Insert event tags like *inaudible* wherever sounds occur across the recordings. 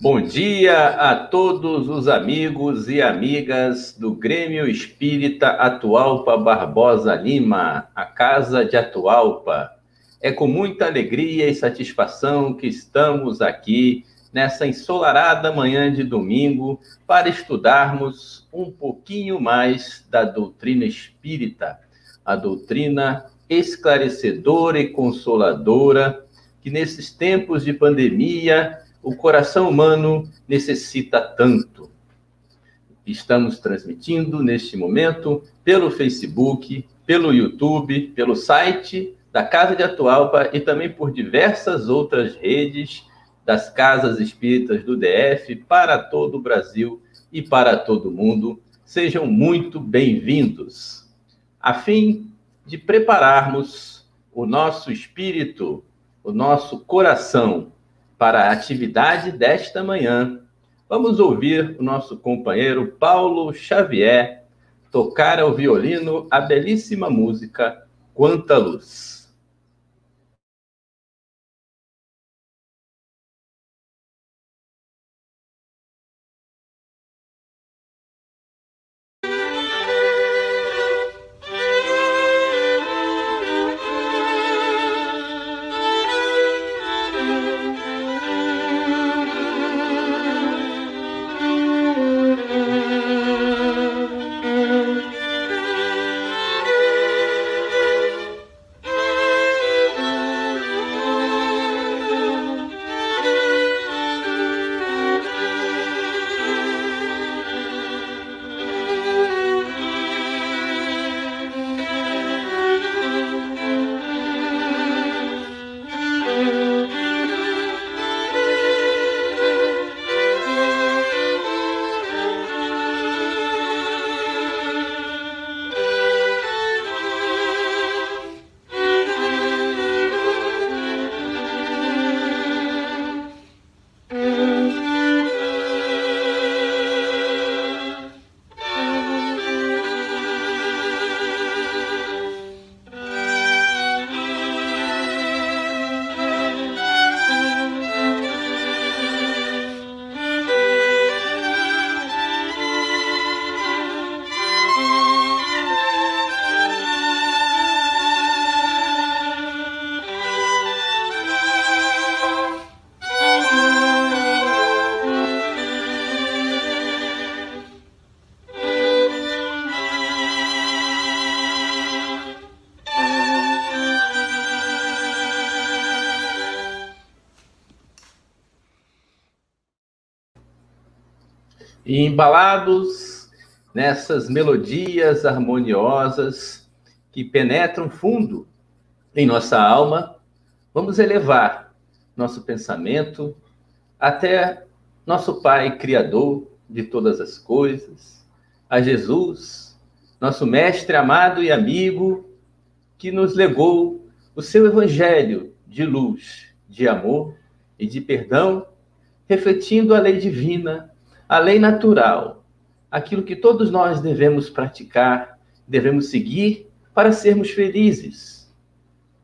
Bom dia a todos os amigos e amigas do Grêmio Espírita Atualpa Barbosa Lima, a Casa de Atualpa. É com muita alegria e satisfação que estamos aqui nessa ensolarada manhã de domingo para estudarmos um pouquinho mais da doutrina espírita, a doutrina esclarecedora e consoladora que nesses tempos de pandemia o coração humano necessita tanto. Estamos transmitindo neste momento pelo Facebook, pelo YouTube, pelo site da Casa de Atualpa e também por diversas outras redes das casas espíritas do DF para todo o Brasil e para todo o mundo. Sejam muito bem-vindos. A fim de prepararmos o nosso espírito, o nosso coração para a atividade desta manhã, vamos ouvir o nosso companheiro Paulo Xavier tocar ao violino a belíssima música Quanta Luz. Embalados nessas melodias harmoniosas que penetram fundo em nossa alma, vamos elevar nosso pensamento até nosso Pai Criador de todas as coisas, a Jesus, nosso Mestre amado e amigo, que nos legou o seu Evangelho de luz, de amor e de perdão, refletindo a lei divina a lei natural, aquilo que todos nós devemos praticar, devemos seguir para sermos felizes.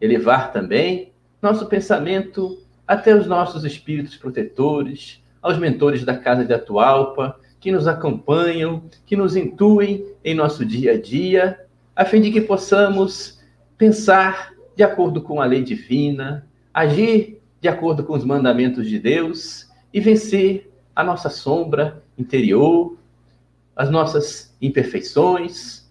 Elevar também nosso pensamento até os nossos espíritos protetores, aos mentores da Casa de Atualpa, que nos acompanham, que nos intuem em nosso dia a dia, a fim de que possamos pensar de acordo com a lei divina, agir de acordo com os mandamentos de Deus e vencer a nossa sombra interior, as nossas imperfeições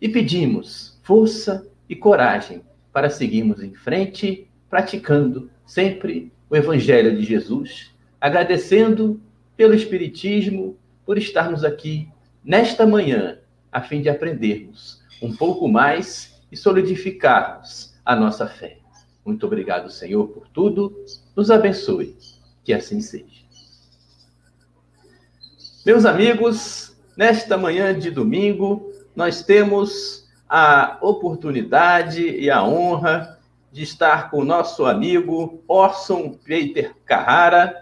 e pedimos força e coragem para seguirmos em frente, praticando sempre o Evangelho de Jesus, agradecendo pelo Espiritismo por estarmos aqui nesta manhã, a fim de aprendermos um pouco mais e solidificarmos a nossa fé. Muito obrigado, Senhor, por tudo. Nos abençoe. Que assim seja. Meus amigos, nesta manhã de domingo, nós temos a oportunidade e a honra de estar com o nosso amigo Orson Peter Carrara,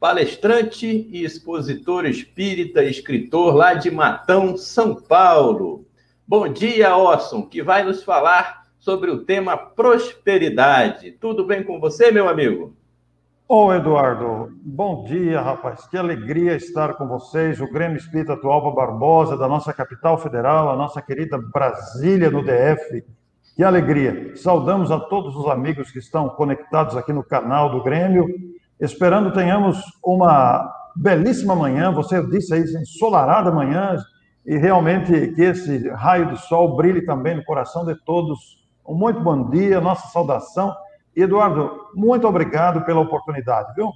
palestrante e expositor espírita escritor lá de Matão, São Paulo. Bom dia, Orson, que vai nos falar sobre o tema prosperidade. Tudo bem com você, meu amigo? Ô, Eduardo, bom dia, rapaz. Que alegria estar com vocês. O Grêmio Espírita Atual Barbosa, da nossa capital federal, a nossa querida Brasília, no DF. Que alegria. Saudamos a todos os amigos que estão conectados aqui no canal do Grêmio. Esperando tenhamos uma belíssima manhã. Você disse aí, ensolarada manhã. E realmente que esse raio de sol brilhe também no coração de todos. Um muito bom dia, nossa saudação Eduardo, muito obrigado pela oportunidade, viu?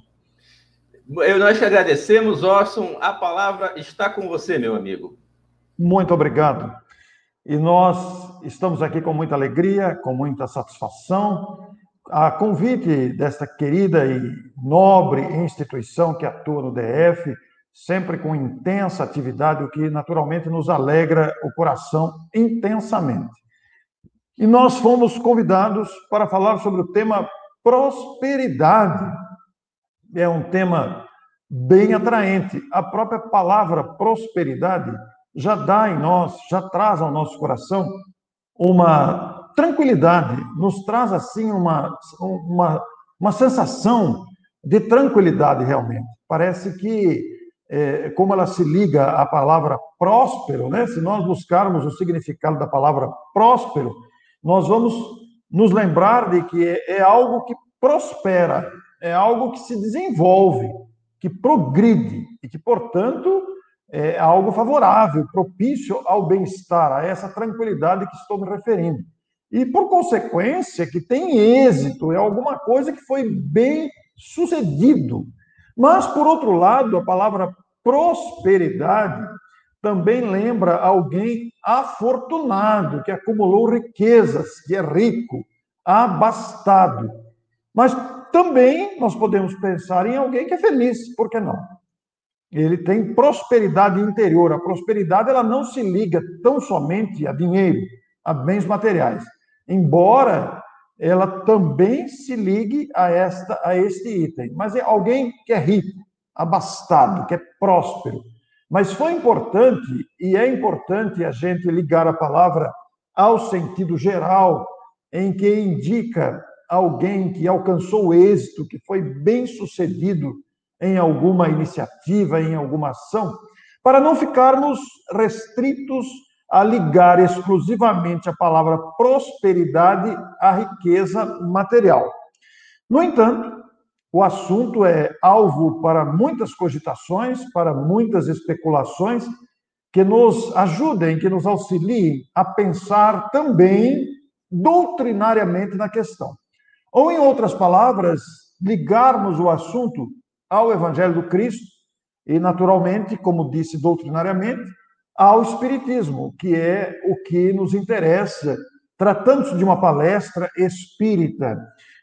Eu, nós te agradecemos, Orson. A palavra está com você, meu amigo. Muito obrigado. E nós estamos aqui com muita alegria, com muita satisfação, a convite desta querida e nobre instituição que atua no DF, sempre com intensa atividade, o que naturalmente nos alegra o coração intensamente. E nós fomos convidados para falar sobre o tema prosperidade. É um tema bem atraente. A própria palavra prosperidade já dá em nós, já traz ao nosso coração uma tranquilidade, nos traz assim uma, uma, uma sensação de tranquilidade realmente. Parece que, é, como ela se liga à palavra próspero, né? se nós buscarmos o significado da palavra próspero, nós vamos nos lembrar de que é algo que prospera, é algo que se desenvolve, que progride e que, portanto, é algo favorável, propício ao bem-estar, a essa tranquilidade que estou me referindo. E, por consequência, que tem êxito, é alguma coisa que foi bem sucedido. Mas, por outro lado, a palavra prosperidade também lembra alguém afortunado, que acumulou riquezas, que é rico, abastado. Mas também nós podemos pensar em alguém que é feliz, por que não? Ele tem prosperidade interior. A prosperidade ela não se liga tão somente a dinheiro, a bens materiais, embora ela também se ligue a esta a este item. Mas é alguém que é rico, abastado, que é próspero, mas foi importante, e é importante a gente ligar a palavra ao sentido geral, em que indica alguém que alcançou êxito, que foi bem sucedido em alguma iniciativa, em alguma ação, para não ficarmos restritos a ligar exclusivamente a palavra prosperidade à riqueza material. No entanto, o assunto é alvo para muitas cogitações, para muitas especulações, que nos ajudem, que nos auxiliem a pensar também doutrinariamente na questão. Ou, em outras palavras, ligarmos o assunto ao Evangelho do Cristo e, naturalmente, como disse doutrinariamente, ao Espiritismo, que é o que nos interessa, tratando-se de uma palestra espírita.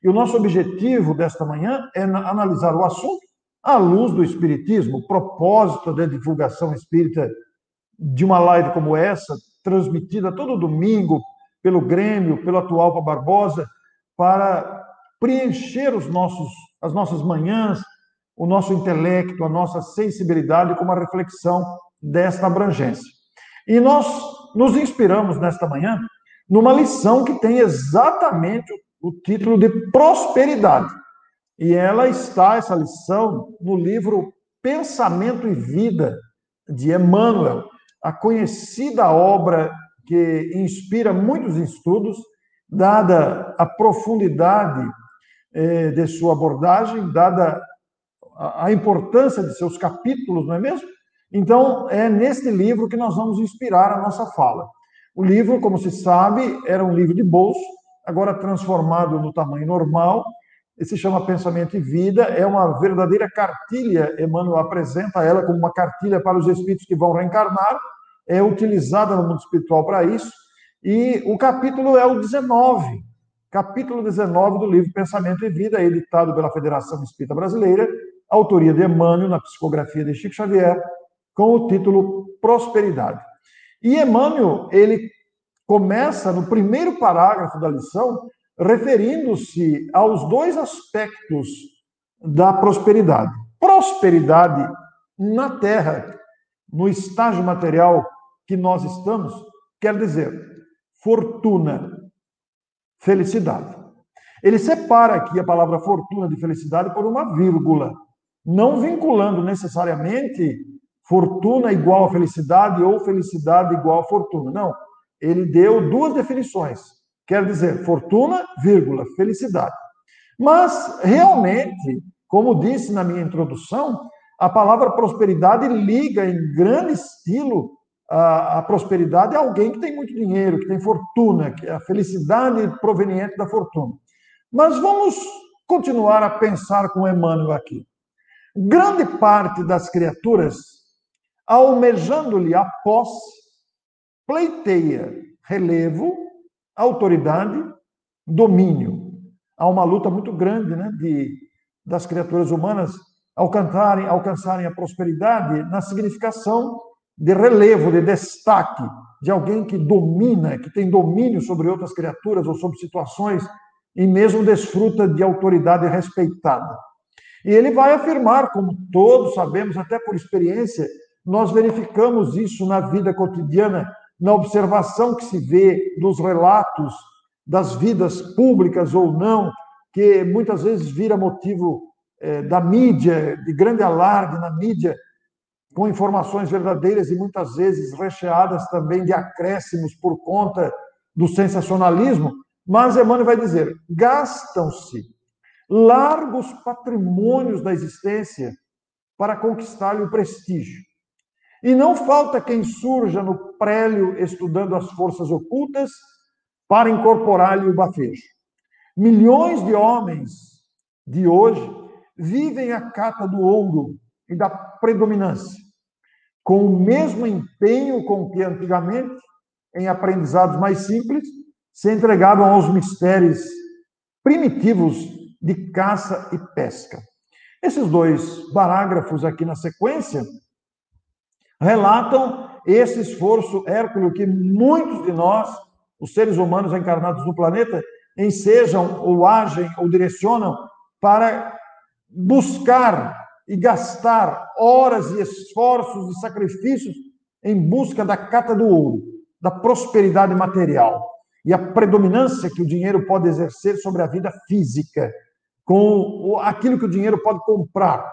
E o nosso objetivo desta manhã é analisar o assunto à luz do Espiritismo, o propósito da divulgação espírita de uma live como essa, transmitida todo domingo pelo Grêmio, pelo atual para Barbosa, para preencher os nossos, as nossas manhãs, o nosso intelecto, a nossa sensibilidade com uma reflexão desta abrangência. E nós nos inspiramos nesta manhã numa lição que tem exatamente o título de prosperidade. E ela está, essa lição, no livro Pensamento e Vida, de Emmanuel, a conhecida obra que inspira muitos estudos, dada a profundidade eh, de sua abordagem, dada a, a importância de seus capítulos, não é mesmo? Então, é neste livro que nós vamos inspirar a nossa fala. O livro, como se sabe, era um livro de bolso, agora transformado no tamanho normal. Se chama Pensamento e Vida, é uma verdadeira cartilha. Emmanuel apresenta ela como uma cartilha para os espíritos que vão reencarnar, é utilizada no mundo espiritual para isso. E o capítulo é o 19, capítulo 19 do livro Pensamento e Vida, editado pela Federação Espírita Brasileira, autoria de Emmanuel, na psicografia de Chico Xavier, com o título Prosperidade. E Emmanuel, ele começa no primeiro parágrafo da lição referindo-se aos dois aspectos da prosperidade. Prosperidade na terra, no estágio material que nós estamos, quer dizer fortuna, felicidade. Ele separa aqui a palavra fortuna de felicidade por uma vírgula, não vinculando necessariamente fortuna igual a felicidade ou felicidade igual a fortuna. Não. Ele deu duas definições. Quer dizer, fortuna, vírgula, felicidade. Mas, realmente, como disse na minha introdução, a palavra prosperidade liga em grande estilo a, a, prosperidade a alguém que tem muito dinheiro, que tem fortuna, que é a felicidade proveniente da fortuna. Mas vamos continuar a pensar com Emmanuel aqui. Grande parte das criaturas, almejando-lhe a posse, pleiteia relevo, autoridade, domínio. Há uma luta muito grande né, de, das criaturas humanas alcançarem, alcançarem a prosperidade na significação de relevo, de destaque, de alguém que domina, que tem domínio sobre outras criaturas ou sobre situações e mesmo desfruta de autoridade respeitada. E ele vai afirmar, como todos sabemos, até por experiência, nós verificamos isso na vida cotidiana, na observação que se vê dos relatos das vidas públicas ou não, que muitas vezes vira motivo é, da mídia, de grande alarde na mídia, com informações verdadeiras e muitas vezes recheadas também de acréscimos por conta do sensacionalismo, mas Emmanuel vai dizer: gastam-se largos patrimônios da existência para conquistar-lhe o prestígio. E não falta quem surja no prélio estudando as forças ocultas para incorporar-lhe o bafejo. Milhões de homens de hoje vivem a cata do ouro e da predominância, com o mesmo empenho com que antigamente, em aprendizados mais simples, se entregavam aos mistérios primitivos de caça e pesca. Esses dois parágrafos aqui na sequência relatam esse esforço hércules que muitos de nós, os seres humanos encarnados no planeta, ensejam ou agem ou direcionam para buscar e gastar horas e esforços e sacrifícios em busca da cata do ouro, da prosperidade material e a predominância que o dinheiro pode exercer sobre a vida física, com aquilo que o dinheiro pode comprar.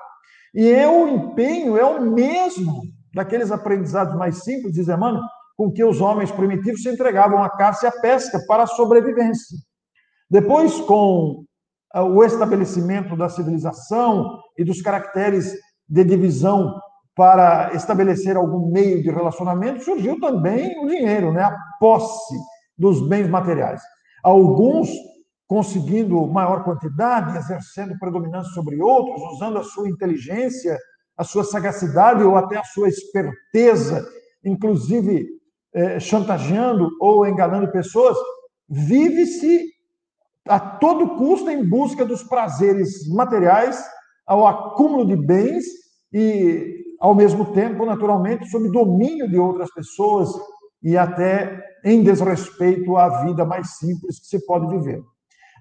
E é o empenho é o mesmo daqueles aprendizados mais simples, diz Emmanuel, com que os homens primitivos se entregavam à caça e à pesca para a sobrevivência. Depois, com ah, o estabelecimento da civilização e dos caracteres de divisão para estabelecer algum meio de relacionamento, surgiu também o dinheiro, né? a posse dos bens materiais. Alguns conseguindo maior quantidade, exercendo predominância sobre outros, usando a sua inteligência, a sua sagacidade ou até a sua esperteza, inclusive eh, chantageando ou enganando pessoas, vive-se a todo custo em busca dos prazeres materiais, ao acúmulo de bens e, ao mesmo tempo, naturalmente, sob domínio de outras pessoas e até em desrespeito à vida mais simples que se pode viver.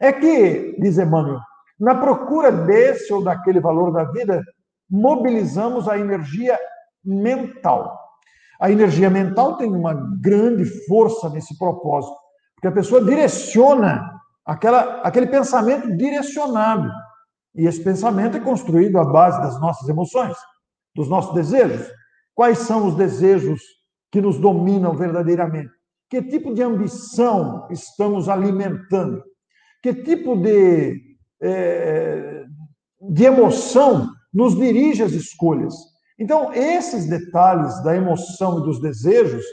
É que, diz Emmanuel, na procura desse ou daquele valor da vida, mobilizamos a energia mental. A energia mental tem uma grande força nesse propósito, porque a pessoa direciona aquela, aquele pensamento direcionado. E esse pensamento é construído à base das nossas emoções, dos nossos desejos. Quais são os desejos que nos dominam verdadeiramente? Que tipo de ambição estamos alimentando? Que tipo de, é, de emoção nos dirige às escolhas? Então, esses detalhes da emoção e dos desejos,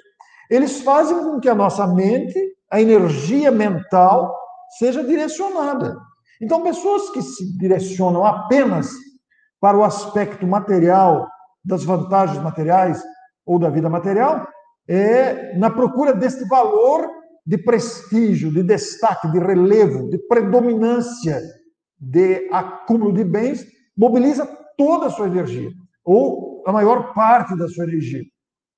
eles fazem com que a nossa mente, a energia mental, seja direcionada. Então, pessoas que se direcionam apenas para o aspecto material, das vantagens materiais ou da vida material, é na procura deste valor de prestígio, de destaque, de relevo, de predominância, de acúmulo de bens, mobiliza toda a sua energia, ou a maior parte da sua energia,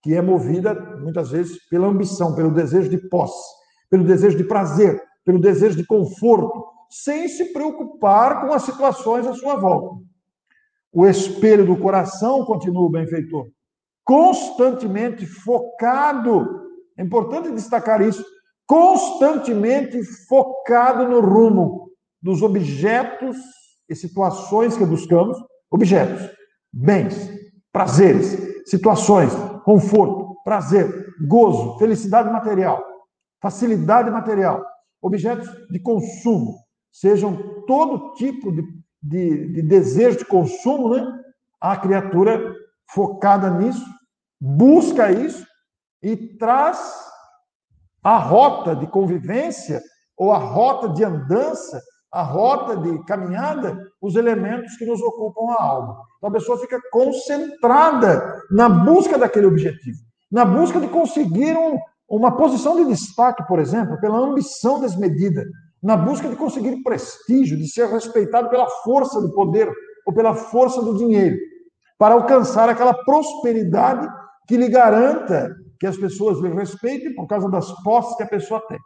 que é movida muitas vezes pela ambição, pelo desejo de posse, pelo desejo de prazer, pelo desejo de conforto, sem se preocupar com as situações à sua volta. O espelho do coração, continua o benfeitor, constantemente focado, é importante destacar isso, constantemente focado no rumo, dos objetos e situações que buscamos, objetos, bens, prazeres, situações, conforto, prazer, gozo, felicidade material, facilidade material, objetos de consumo, sejam todo tipo de, de, de desejo de consumo, né? A criatura focada nisso, busca isso e traz a rota de convivência ou a rota de andança, a rota de caminhada, os elementos que nos ocupam a alma. Então a pessoa fica concentrada na busca daquele objetivo, na busca de conseguir um, uma posição de destaque, por exemplo, pela ambição desmedida, na busca de conseguir prestígio, de ser respeitado pela força do poder ou pela força do dinheiro, para alcançar aquela prosperidade que lhe garanta que as pessoas lhe respeitem por causa das posses que a pessoa tem.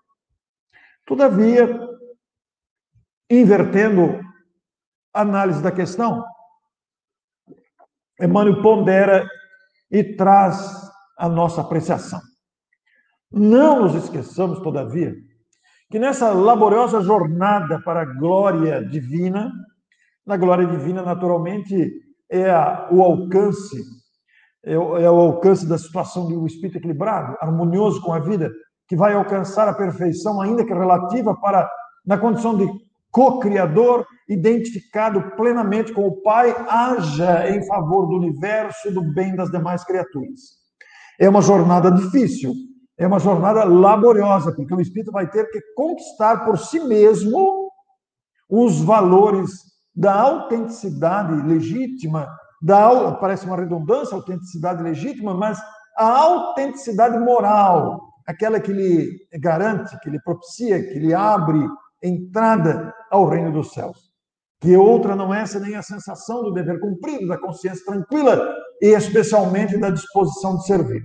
Todavia, invertendo a análise da questão, Emmanuel pondera e traz a nossa apreciação. Não nos esqueçamos, todavia, que nessa laboriosa jornada para a glória divina, na glória divina, naturalmente, é a, o alcance, é é o alcance da situação de um espírito equilibrado, harmonioso com a vida, que vai alcançar a perfeição, ainda que relativa, para, na condição de co-criador, identificado plenamente com o Pai, haja em favor do universo e do bem das demais criaturas. É uma jornada difícil, é uma jornada laboriosa, porque o espírito vai ter que conquistar por si mesmo os valores da autenticidade legítima, da parece uma redundância, autenticidade legítima, mas a autenticidade moral, aquela que lhe garante, que lhe propicia, que lhe abre entrada ao reino dos céus. Que outra não é essa nem a sensação do dever cumprido, da consciência tranquila e especialmente da disposição de servir.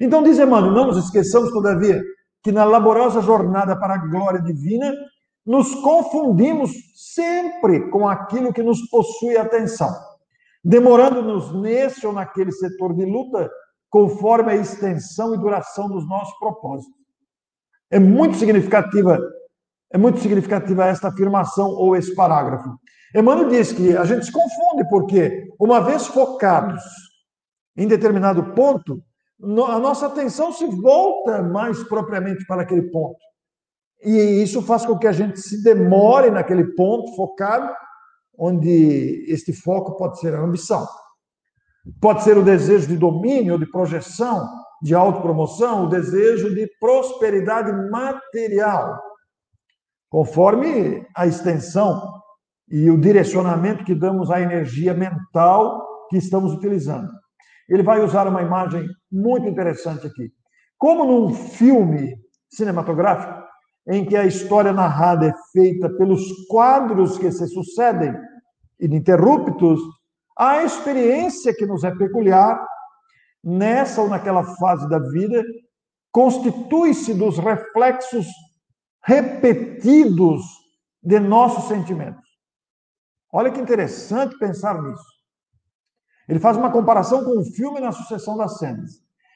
Então, diz Emmanuel, não nos esqueçamos, todavia, que na laborosa jornada para a glória divina, nos confundimos sempre com aquilo que nos possui atenção, demorando-nos nesse ou naquele setor de luta, conforme a extensão e duração dos nossos propósitos. É muito significativa, é muito significativa esta afirmação ou esse parágrafo. Emmanuel diz que a gente se confunde porque, uma vez focados em determinado ponto, a nossa atenção se volta mais propriamente para aquele ponto. E isso faz com que a gente se demore naquele ponto focado, onde este foco pode ser a ambição. Pode ser o desejo de domínio, de projeção, de autopromoção, o desejo de prosperidade material, conforme a extensão e o direcionamento que damos à energia mental que estamos utilizando ele vai usar uma imagem muito interessante aqui. Como num filme cinematográfico, em que a história narrada é feita pelos quadros que se sucedem, ininterruptos, a experiência que nos é peculiar, nessa ou naquela fase da vida, constitui-se dos reflexos repetidos de nossos sentimentos. Olha que interessante pensar nisso. Ele faz uma comparação com o filme na sucessão das cenas.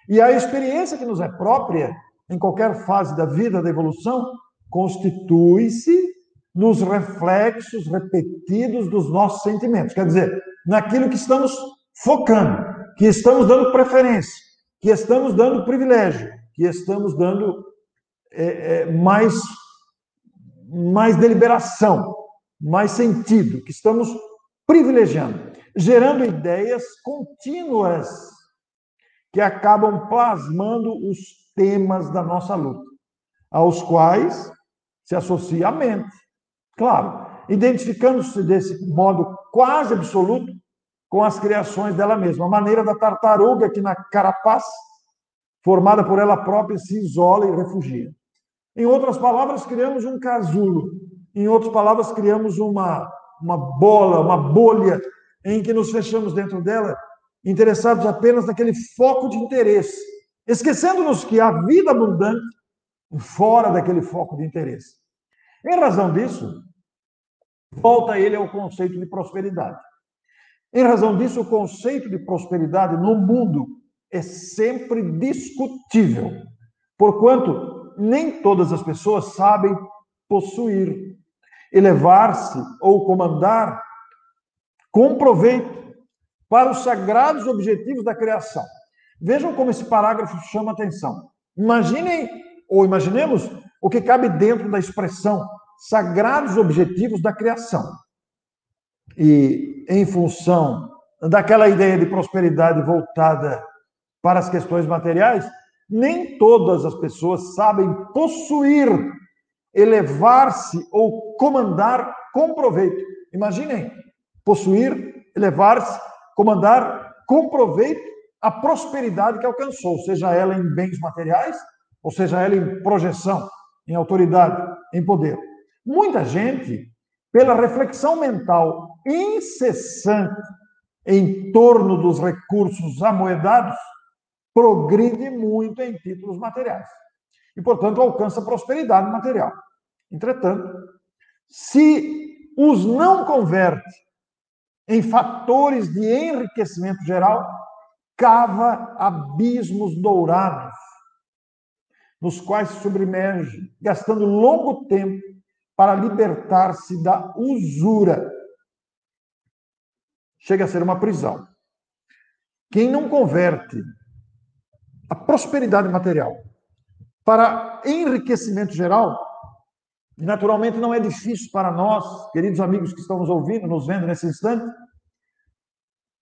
E a experiência que nos é própria, em qualquer fase da vida, da evolução, constitui-se nos reflexos repetidos dos nossos sentimentos. Quer dizer, naquilo que estamos focando, que estamos dando preferência, que estamos dando privilégio, que estamos dando é, é, mais, mais deliberação, mais sentido, que estamos privilegiando gerando ideias contínuas que acabam plasmando os temas da nossa luta, aos quais se associa a mente. Claro, identificando-se desse modo quase absoluto com as criações dela mesma, a maneira da tartaruga que na carapaça, formada por ela própria, se isola e refugia. Em outras palavras, criamos um casulo. Em outras palavras, criamos uma, uma bola, uma bolha em que nos fechamos dentro dela, interessados apenas naquele foco de interesse, esquecendo-nos que há vida abundante fora daquele foco de interesse. Em razão disso, volta ele ao conceito de prosperidade. Em razão disso, o conceito de prosperidade no mundo é sempre discutível, porquanto nem todas as pessoas sabem possuir. elevar-se ou comandar com proveito para os sagrados objetivos da criação. Vejam como esse parágrafo chama atenção. Imaginem, ou imaginemos, o que cabe dentro da expressão sagrados objetivos da criação. E em função daquela ideia de prosperidade voltada para as questões materiais, nem todas as pessoas sabem possuir, elevar-se ou comandar com proveito. Imaginem, possuir, elevar-se, comandar com proveito a prosperidade que alcançou, seja ela em bens materiais, ou seja ela em projeção, em autoridade, em poder. Muita gente, pela reflexão mental incessante em torno dos recursos amoedados, progride muito em títulos materiais. E, portanto, alcança prosperidade material. Entretanto, se os não converte em fatores de enriquecimento geral, cava abismos dourados, nos quais se submerge, gastando longo tempo para libertar-se da usura. Chega a ser uma prisão. Quem não converte a prosperidade material para enriquecimento geral, naturalmente não é difícil para nós, queridos amigos que estão nos ouvindo, nos vendo nesse instante,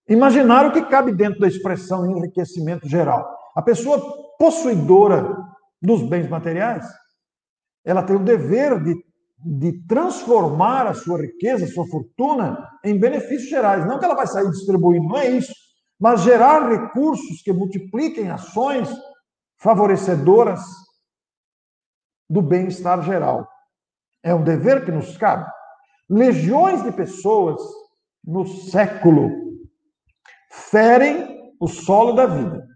imaginar o que cabe dentro da expressão enriquecimento geral. A pessoa possuidora dos bens materiais, ela tem o dever de, de transformar a sua riqueza, a sua fortuna, em benefícios gerais. Não que ela vai sair distribuindo, não é isso mas gerar recursos que multipliquem ações favorecedoras do bem-estar geral. É um dever que nos cabe. Legiões de pessoas no século ferem o solo da vida,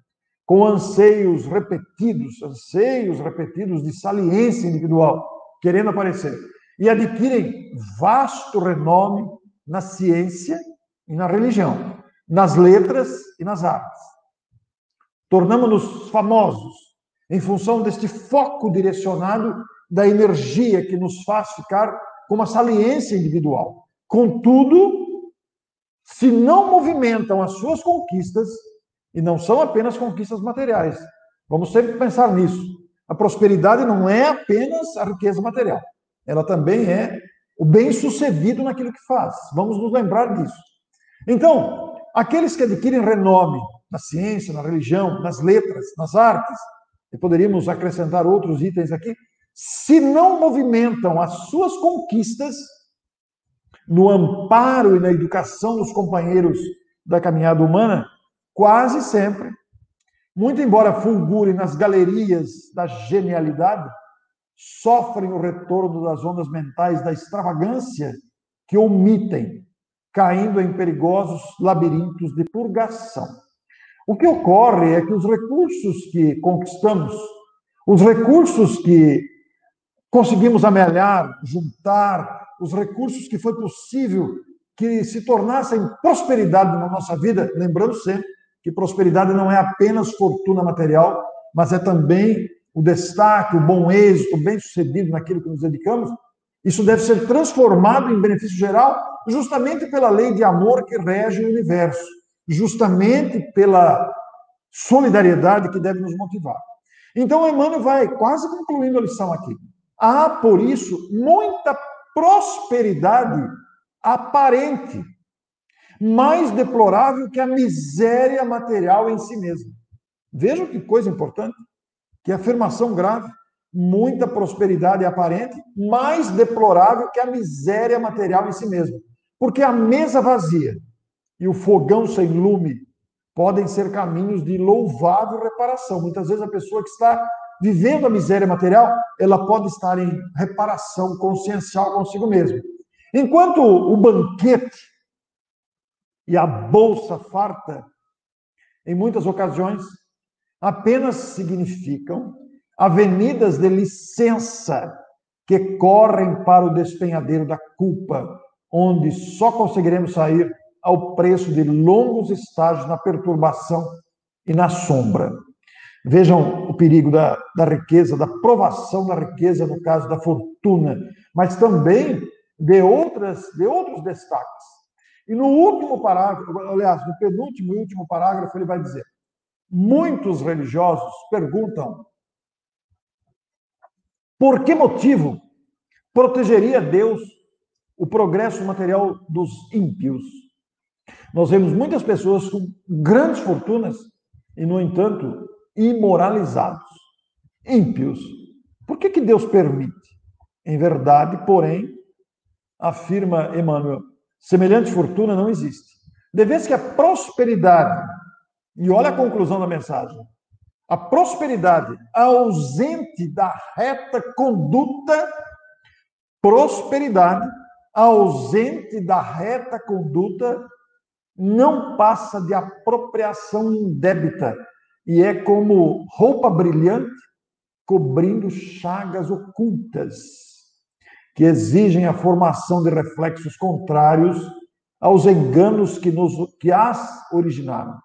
com anseios repetidos, anseios repetidos de saliência individual, querendo aparecer, e adquirem vasto renome na ciência e na religião nas letras e nas artes. Tornamos-nos famosos em função deste foco direcionado da energia que nos faz ficar com uma saliência individual. Contudo, se não movimentam as suas conquistas, e não são apenas conquistas materiais, vamos sempre pensar nisso. A prosperidade não é apenas a riqueza material, ela também é o bem-sucedido naquilo que faz. Vamos nos lembrar disso. Então, aqueles que adquirem renome na ciência, na religião, nas letras, nas artes, e poderíamos acrescentar outros itens aqui, se não movimentam as suas conquistas no amparo e na educação dos companheiros da caminhada humana, quase sempre, muito embora fulgurem nas galerias da genialidade, sofrem o retorno das ondas mentais da extravagância que omitem caindo em perigosos labirintos de purgação. O que ocorre é que os recursos que conquistamos, os recursos que conseguimos amelhar, juntar, os recursos que foi possível que se tornassem prosperidade na nossa vida, lembrando sempre que prosperidade não é apenas fortuna material, mas é também o destaque, o bom êxito, o bem-sucedido naquilo que nos dedicamos, isso deve ser transformado em benefício geral justamente pela lei de amor que rege o universo, justamente pela solidariedade que deve nos motivar. Então, Emmanuel vai quase concluindo a lição aqui. Há, por isso, muita prosperidade aparente, mais deplorável que a miséria material em si mesma. Vejam que coisa importante, que afirmação grave muita prosperidade aparente, mais deplorável que a miséria material em si mesma. Porque a mesa vazia e o fogão sem lume podem ser caminhos de louvável reparação. Muitas vezes a pessoa que está vivendo a miséria material, ela pode estar em reparação consciencial consigo mesma. Enquanto o banquete e a bolsa farta, em muitas ocasiões, apenas significam avenidas de licença que correm para o despenhadeiro da culpa, onde só conseguiremos sair ao preço de longos estágios na perturbação e na sombra. Vejam o perigo da, da riqueza, da provação da riqueza, no caso da fortuna, mas também de, outras, de outros destaques. E no último parágrafo, aliás, no penúltimo e último parágrafo, ele vai dizer: muitos religiosos perguntam por que motivo protegeria Deus o progresso material dos ímpios? Nós vemos muitas pessoas com grandes fortunas e, no entanto, imoralizados, ímpios. Por que, que Deus permite? Em verdade, porém, afirma Emmanuel, semelhante fortuna não existe. De vez que a prosperidade, e olha a conclusão da mensagem, a prosperidade ausente da reta conduta, prosperidade ausente da reta conduta não passa de apropriação indébita. E é como roupa brilhante cobrindo chagas ocultas que exigem a formação de reflexos contrários aos enganos que, nos, que as originaram,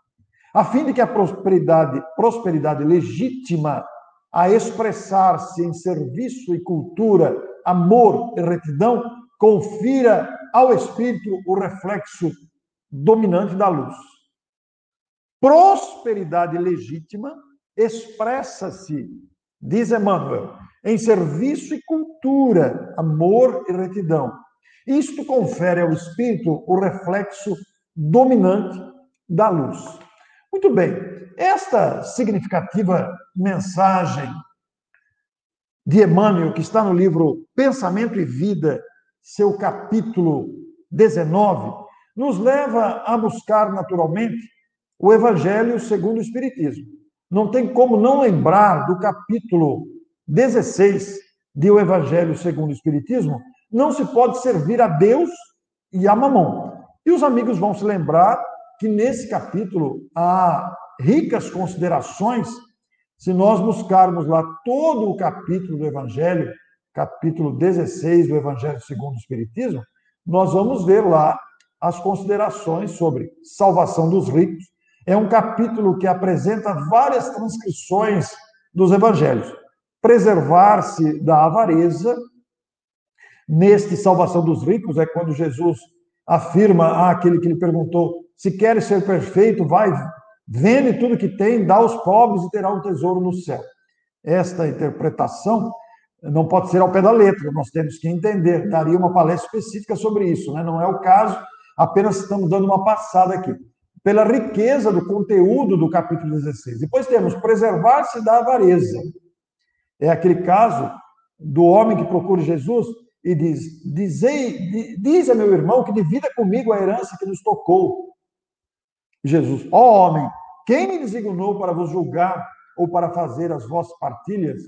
a fim de que a prosperidade, prosperidade legítima a expressar-se em serviço e cultura, amor e retidão, confira ao espírito o reflexo dominante da luz. Prosperidade legítima expressa-se, diz Emmanuel, em serviço e cultura, amor e retidão. Isto confere ao espírito o reflexo dominante da luz. Muito bem, esta significativa mensagem de Emmanuel, que está no livro Pensamento e Vida, seu capítulo 19, nos leva a buscar naturalmente o Evangelho segundo o Espiritismo. Não tem como não lembrar do capítulo 16 de O Evangelho segundo o Espiritismo. Não se pode servir a Deus e a mamão. E os amigos vão se lembrar que nesse capítulo há ricas considerações. Se nós buscarmos lá todo o capítulo do Evangelho, capítulo 16 do Evangelho segundo o Espiritismo, nós vamos ver lá as considerações sobre salvação dos ricos. É um capítulo que apresenta várias transcrições dos evangelhos. Preservar-se da avareza. Neste salvação dos ricos é quando Jesus afirma àquele que lhe perguntou: se queres ser perfeito, vai, vende tudo que tem, dá aos pobres e terá um tesouro no céu. Esta interpretação não pode ser ao pé da letra, nós temos que entender. Daria uma palestra específica sobre isso, né? não é o caso apenas estamos dando uma passada aqui. Pela riqueza do conteúdo do capítulo 16. Depois temos preservar-se da avareza. É aquele caso do homem que procura Jesus e diz: Dizei, diz a meu irmão que divida comigo a herança que nos tocou. Jesus, ó oh, homem, quem me designou para vos julgar ou para fazer as vossas partilhas?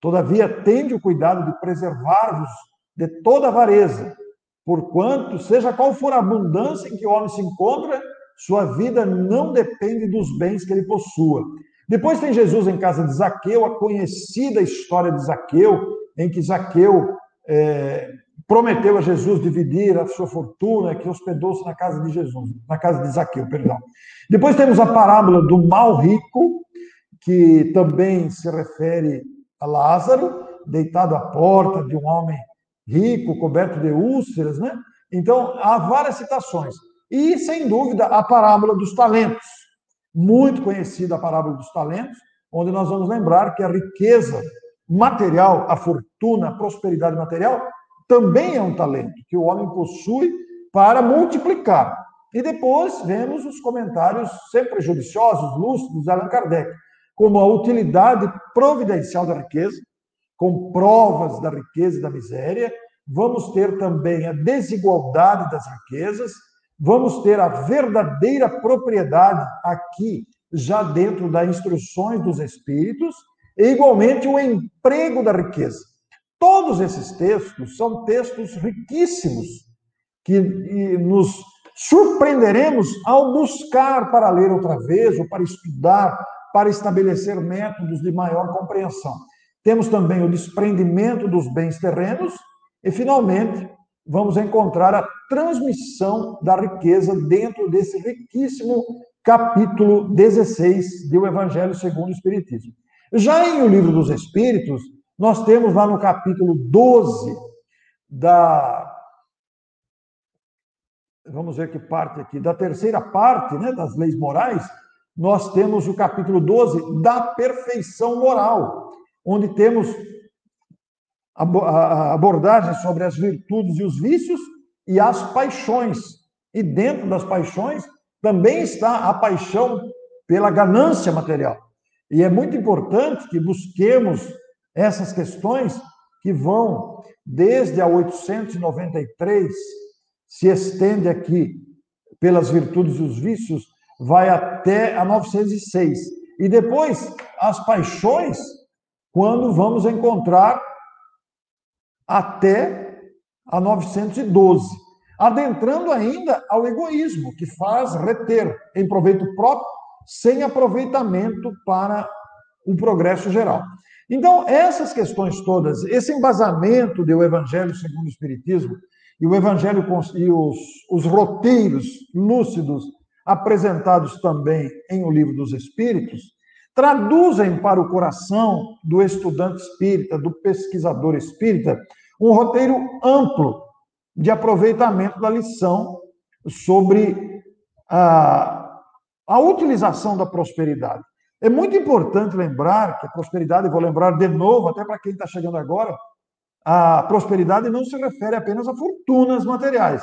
Todavia, tende o cuidado de preservar-vos de toda avareza, Porquanto, seja qual for a abundância em que o homem se encontra, sua vida não depende dos bens que ele possua. Depois tem Jesus em casa de Zaqueu, a conhecida história de Zaqueu, em que Zaqueu é, prometeu a Jesus dividir a sua fortuna, que hospedou-se na casa de Jesus, na casa de Zaqueu, perdão. Depois temos a parábola do mal rico, que também se refere a Lázaro, deitado à porta de um homem rico, coberto de úlceras, né? Então, há várias citações. E, sem dúvida, a parábola dos talentos, muito conhecida a parábola dos talentos, onde nós vamos lembrar que a riqueza material, a fortuna, a prosperidade material, também é um talento que o homem possui para multiplicar. E depois vemos os comentários sempre judiciosos, lúcidos de Allan Kardec, como a utilidade providencial da riqueza, com provas da riqueza e da miséria, vamos ter também a desigualdade das riquezas, vamos ter a verdadeira propriedade aqui, já dentro das instruções dos espíritos, e igualmente o emprego da riqueza. Todos esses textos são textos riquíssimos que nos surpreenderemos ao buscar para ler outra vez ou para estudar, para estabelecer métodos de maior compreensão. Temos também o desprendimento dos bens terrenos e, finalmente, vamos encontrar a transmissão da riqueza dentro desse riquíssimo capítulo 16 do Evangelho segundo o Espiritismo. Já em O Livro dos Espíritos, nós temos lá no capítulo 12 da vamos ver que parte aqui, da terceira parte né, das leis morais, nós temos o capítulo 12 da perfeição moral, onde temos abordagem sobre as virtudes e os vícios e as paixões. E dentro das paixões também está a paixão pela ganância material. E é muito importante que busquemos essas questões que vão desde a 893, se estende aqui pelas virtudes e os vícios, vai até a 906. E depois as paixões, quando vamos encontrar até a 912, adentrando ainda ao egoísmo, que faz reter em proveito próprio, sem aproveitamento para o progresso geral. Então, essas questões todas, esse embasamento do Evangelho segundo o Espiritismo, e o Evangelho e os, os roteiros lúcidos apresentados também em O Livro dos Espíritos, traduzem para o coração do estudante espírita, do pesquisador espírita, um roteiro amplo de aproveitamento da lição sobre a, a utilização da prosperidade. É muito importante lembrar que a prosperidade, vou lembrar de novo, até para quem está chegando agora, a prosperidade não se refere apenas a fortunas materiais,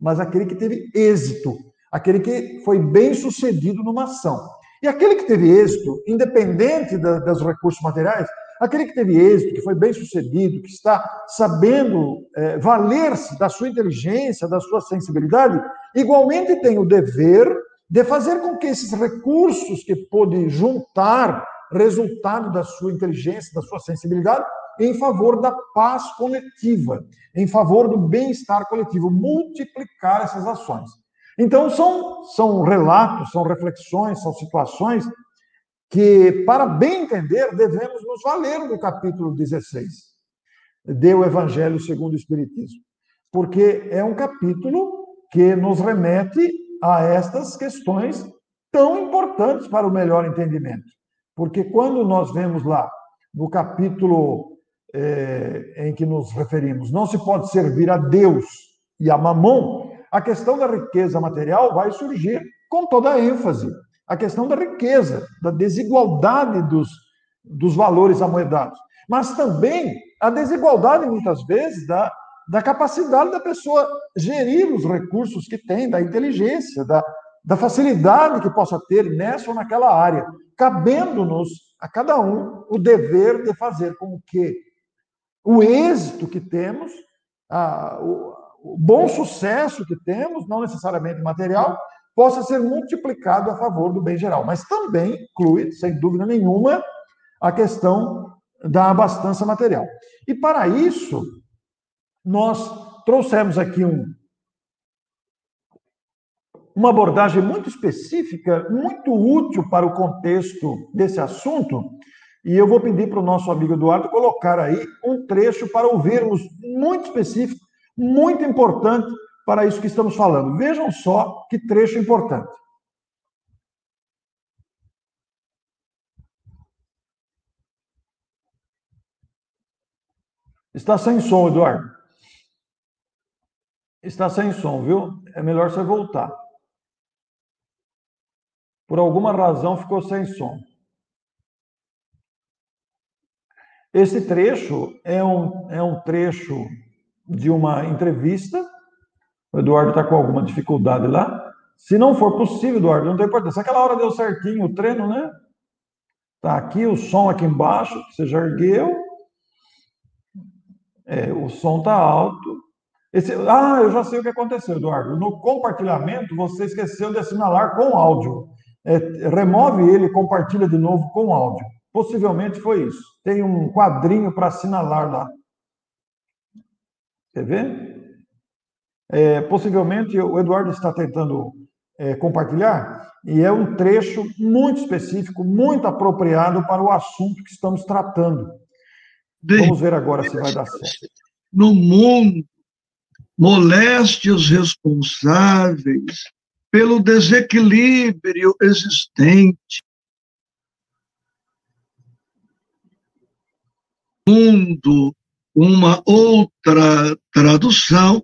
mas aquele que teve êxito, aquele que foi bem sucedido numa ação. E aquele que teve êxito, independente da, dos recursos materiais, aquele que teve êxito, que foi bem sucedido, que está sabendo é, valer-se da sua inteligência, da sua sensibilidade, igualmente tem o dever de fazer com que esses recursos que pôde juntar, resultado da sua inteligência, da sua sensibilidade, em favor da paz coletiva, em favor do bem-estar coletivo, multiplicar essas ações. Então, são, são relatos, são reflexões, são situações que, para bem entender, devemos nos valer do capítulo 16 do Evangelho segundo o Espiritismo, porque é um capítulo que nos remete a estas questões tão importantes para o melhor entendimento. Porque quando nós vemos lá, no capítulo é, em que nos referimos, não se pode servir a Deus e a Mamon, a questão da riqueza material vai surgir com toda a ênfase. A questão da riqueza, da desigualdade dos, dos valores amoedados. Mas também a desigualdade, muitas vezes, da da capacidade da pessoa gerir os recursos que tem, da inteligência, da, da facilidade que possa ter nessa ou naquela área, cabendo-nos a cada um o dever de fazer com que o êxito que temos, a, o, o bom sucesso que temos, não necessariamente material, possa ser multiplicado a favor do bem geral. Mas também inclui, sem dúvida nenhuma, a questão da abastança material. E para isso, nós trouxemos aqui um, uma abordagem muito específica, muito útil para o contexto desse assunto, e eu vou pedir para o nosso amigo Eduardo colocar aí um trecho para ouvirmos muito específico, muito importante para isso que estamos falando. Vejam só que trecho importante. Está sem som, Eduardo. Está sem som, viu? É melhor você voltar. Por alguma razão ficou sem som. Esse trecho é um, é um trecho de uma entrevista. O Eduardo está com alguma dificuldade lá. Se não for possível, Eduardo, não tem importância. Aquela hora deu certinho o treino, né? Tá aqui o som aqui embaixo, você já ergueu. É, o som tá alto. Esse, ah, eu já sei o que aconteceu, Eduardo. No compartilhamento, você esqueceu de assinalar com áudio. É, remove ele e compartilha de novo com áudio. Possivelmente foi isso. Tem um quadrinho para assinalar lá. Quer ver? É, possivelmente o Eduardo está tentando é, compartilhar, e é um trecho muito específico, muito apropriado para o assunto que estamos tratando. Vamos ver agora se vai dar certo. No mundo moleste os responsáveis pelo desequilíbrio existente. Mundo, uma outra tradução,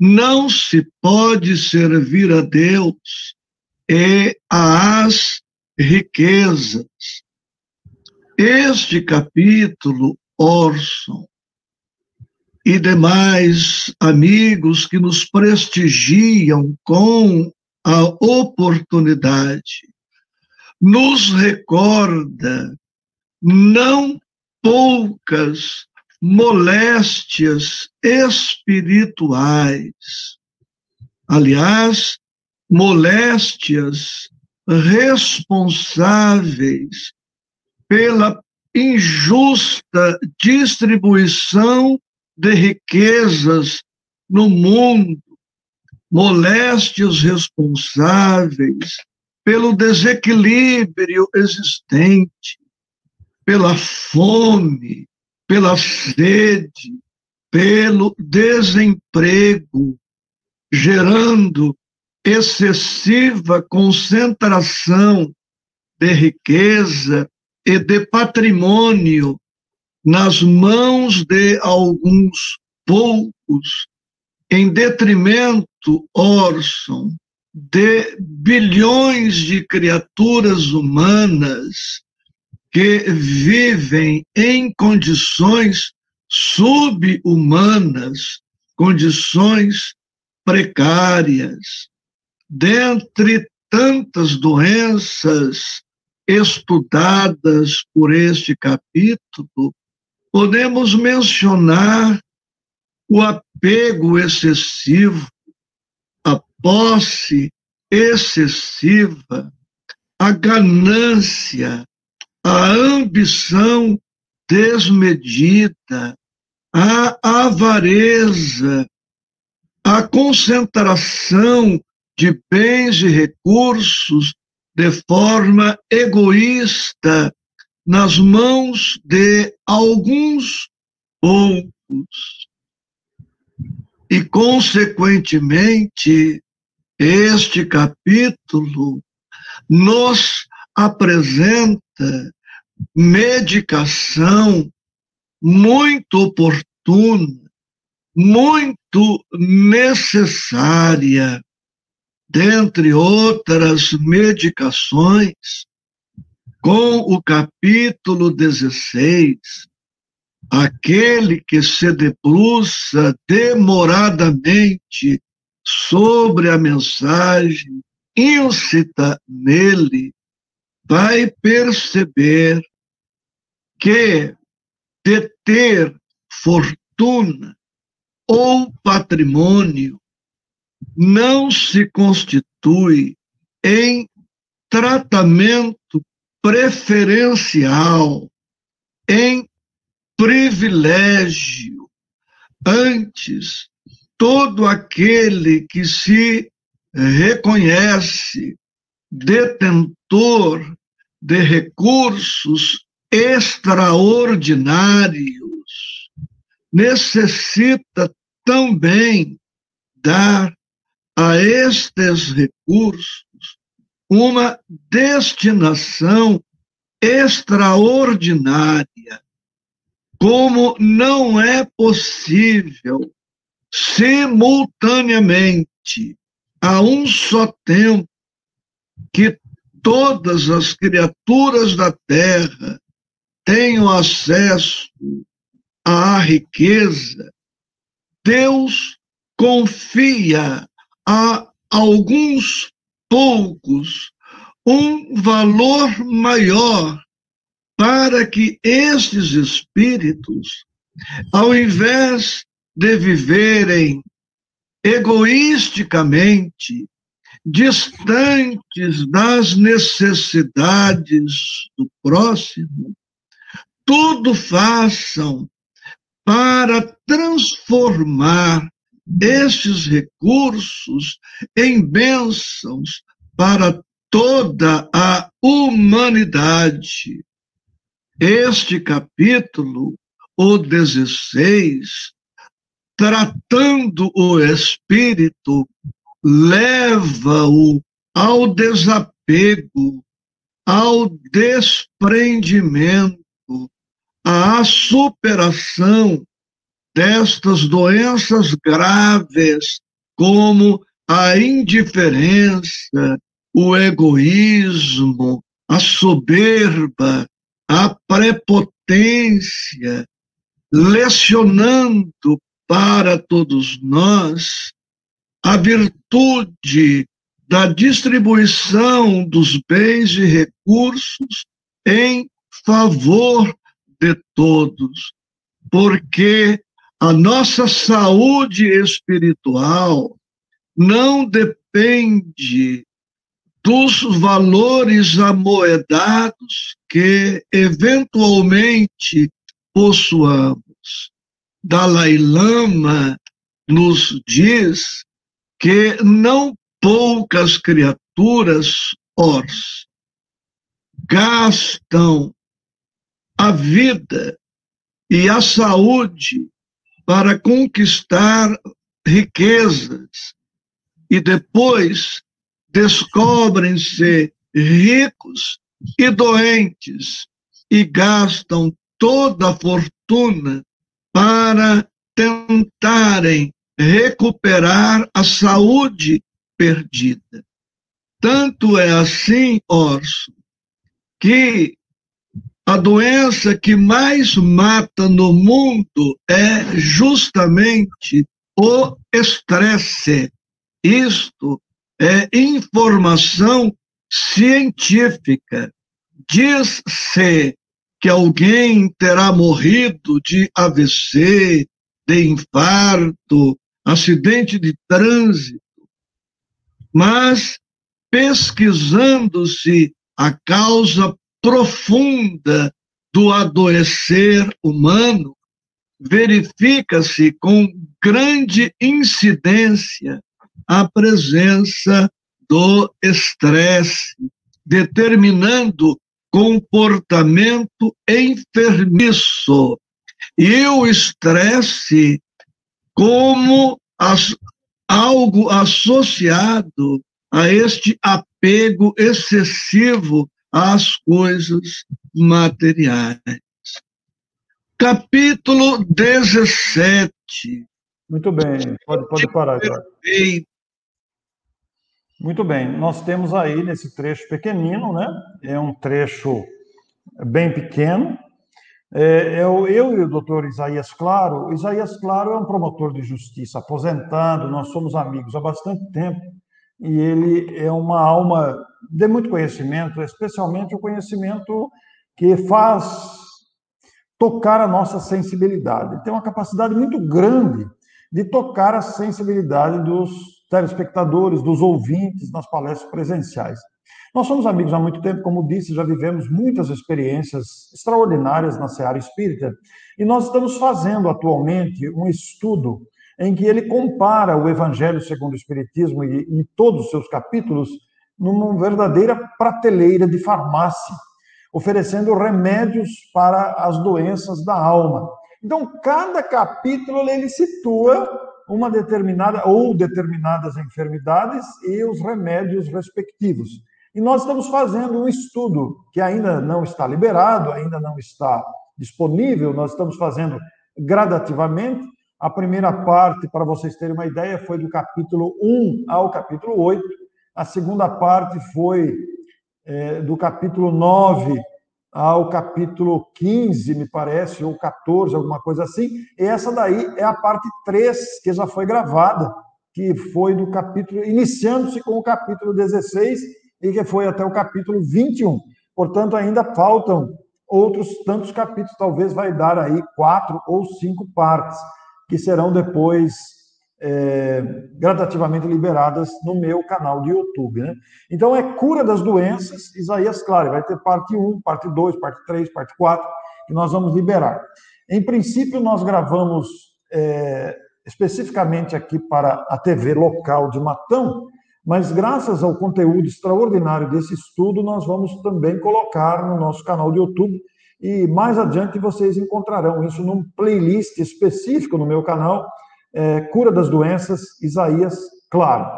não se pode servir a Deus e às riquezas. Este capítulo, Orson, e demais amigos que nos prestigiam com a oportunidade, nos recorda não poucas moléstias espirituais. Aliás, moléstias responsáveis pela injusta distribuição de riquezas no mundo, moléstias responsáveis pelo desequilíbrio existente, pela fome, pela sede, pelo desemprego, gerando excessiva concentração de riqueza e de patrimônio nas mãos de alguns poucos, em detrimento, Orson, de bilhões de criaturas humanas que vivem em condições subhumanas, condições precárias. Dentre tantas doenças estudadas por este capítulo, podemos mencionar o apego excessivo, a posse excessiva, a ganância, a ambição desmedida, a avareza, a concentração de bens e recursos de forma egoísta nas mãos de alguns poucos. E, consequentemente, este capítulo nos apresenta medicação muito oportuna, muito necessária, dentre outras medicações, com o capítulo 16, aquele que se debruça demoradamente sobre a mensagem, incita nele vai perceber que deter fortuna ou patrimônio não se constitui em tratamento preferencial, em privilégio. Antes, todo aquele que se reconhece detentor de recursos extraordinários, necessita também dar a estes recursos uma destinação extraordinária, como não é possível simultaneamente, a um só tempo, que todas as criaturas da terra tenham acesso à riqueza, Deus confia a alguns poucos um valor maior para que estes espíritos, ao invés de viverem egoisticamente, distantes das necessidades do próximo, tudo façam para transformar estes recursos em bênçãos para toda a humanidade. Este capítulo, o 16, tratando o espírito leva-o ao desapego, ao desprendimento, à superação destas doenças graves como a indiferença, o egoísmo, a soberba, a prepotência, lecionando para todos nós a virtude da distribuição dos bens e recursos em favor de todos, porque a nossa saúde espiritual não depende dos valores amoedados que eventualmente possuamos. Dalai Lama nos diz que não poucas criaturas ors gastam a vida e a saúde para conquistar riquezas e depois descobrem-se ricos e doentes e gastam toda a fortuna para tentarem recuperar a saúde perdida. Tanto é assim, Orson, que a doença que mais mata no mundo é justamente o estresse. Isto é informação científica. Diz-se que alguém terá morrido de AVC, de infarto, acidente de trânsito, mas pesquisando-se a causa profunda do adoecer humano, verifica-se com grande incidência a presença do estresse, determinando comportamento enfermiço. E o estresse como as, algo associado a este apego excessivo às coisas materiais. Capítulo 17. Muito bem, pode, pode parar. Muito bem, nós temos aí nesse trecho pequenino, né? É um trecho bem pequeno. É, eu, é eu e o doutor Isaías Claro, Isaías Claro é um promotor de justiça aposentado, nós somos amigos há bastante tempo, e ele é uma alma de muito conhecimento, especialmente o conhecimento que faz tocar a nossa sensibilidade. Tem uma capacidade muito grande de tocar a sensibilidade dos telespectadores, dos ouvintes nas palestras presenciais. Nós somos amigos há muito tempo, como disse, já vivemos muitas experiências extraordinárias na seara espírita, e nós estamos fazendo atualmente um estudo em que ele compara o Evangelho segundo o Espiritismo e, em todos os seus capítulos numa verdadeira prateleira de farmácia, oferecendo remédios para as doenças da alma. Então, cada capítulo ele situa uma determinada ou determinadas enfermidades e os remédios respectivos. E nós estamos fazendo um estudo que ainda não está liberado, ainda não está disponível, nós estamos fazendo gradativamente. A primeira parte, para vocês terem uma ideia, foi do capítulo 1 ao capítulo 8. A segunda parte foi é, do capítulo 9 ao capítulo 15, me parece, ou 14, alguma coisa assim. E essa daí é a parte 3, que já foi gravada, que foi do capítulo, iniciando-se com o capítulo 16 e que foi até o capítulo 21. Portanto, ainda faltam outros tantos capítulos, talvez vai dar aí quatro ou cinco partes, que serão depois é, gradativamente liberadas no meu canal de YouTube. Né? Então, é cura das doenças, Isaías, claro, vai ter parte 1, parte 2, parte 3, parte 4, que nós vamos liberar. Em princípio, nós gravamos é, especificamente aqui para a TV local de Matão, mas graças ao conteúdo extraordinário desse estudo, nós vamos também colocar no nosso canal de YouTube e mais adiante vocês encontrarão isso num playlist específico no meu canal, é, cura das doenças, Isaías, claro.